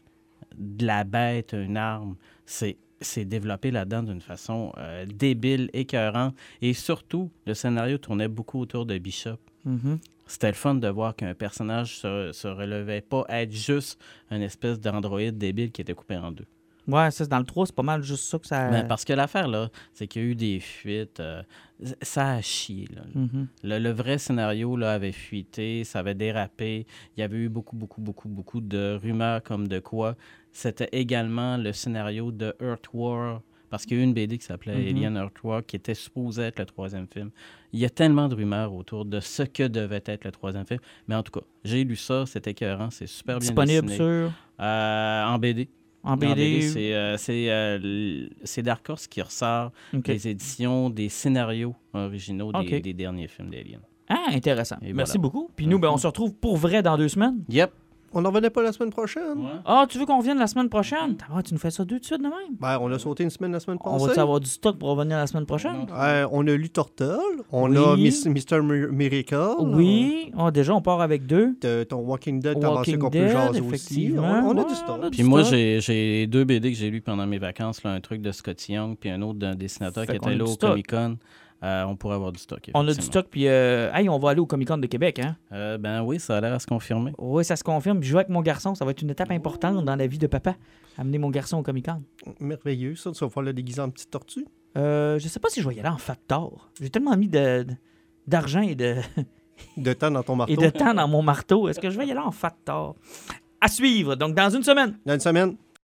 de la bête une arme, c'est c'est développé là-dedans d'une façon euh, débile, écœurante, et surtout, le scénario tournait beaucoup autour de Bishop. Mhm. C'était le fun de voir qu'un personnage se, se relevait pas à être juste un espèce d'androïde débile qui était coupé en deux. Ouais, ça, c'est dans le 3, c'est pas mal juste ça que ça. Ben, parce que l'affaire, là, c'est qu'il y a eu des fuites. euh, ça a chié, là. Mhm. Le, le vrai scénario là, avait fuité, ça avait dérapé. Il y avait eu beaucoup, beaucoup, beaucoup, beaucoup de rumeurs comme de quoi. C'était également le scénario de Earth War, parce qu'il y a eu une BD qui s'appelait Mhm. Alien Earth War, qui était supposé être le troisième film. Il y a tellement de rumeurs autour de ce que devait être le troisième film. Mais en tout cas, j'ai lu ça, c'était écœurant, c'est super bien Disponible dessiné. sur. Euh, en BD. En BD, BD. c'est euh, c'est, euh, c'est Dark Horse qui ressort les éditions des scénarios originaux des, derniers films d'Alien. Ah, intéressant. Et Merci voilà. beaucoup. Puis nous, ben, on se retrouve pour vrai dans deux semaines. Yep. On n'en revenait pas la semaine prochaine? Ah, tu veux qu'on vienne la semaine prochaine? Ah, tu nous fais ça deux de suite de même? Ben, on a sauté une semaine la semaine On passée. va-tu avoir du stock pour revenir la semaine prochaine? Euh, on a lu Turtle, on Oui. a Miss- Mr. Mi- Miracle. Oui. Ah, déjà, on part avec deux. Ton Walking Dead, t'as Walking pensé qu'on peut jaser aussi. On, on a Ouais, du stock. on a du Puis moi, stock. j'ai j'ai deux BD que j'ai lus pendant mes vacances. Là, un truc de Scott Young, puis un autre d'un dessinateur qui était là au. Comic-Con. Euh, on pourrait avoir du stock. On a du stock, puis euh, hey, on va aller au Comic Con de Québec, hein? Euh, ben oui, ça a l'air à se confirmer. Oui, ça se confirme. Puis jouer avec mon garçon, ça va être une étape importante dans la vie de papa. Amener mon garçon au Comic Con. Merveilleux, ça. Tu vas pouvoir le déguiser en petite tortue. Euh, je sais pas si je vais y aller en Factor. J'ai tellement mis de, de- d'argent et de, [laughs] De temps dans ton marteau. et de temps dans mon marteau. Est-ce que je vais y aller en Factor? À suivre. Donc, dans une semaine. Dans une semaine.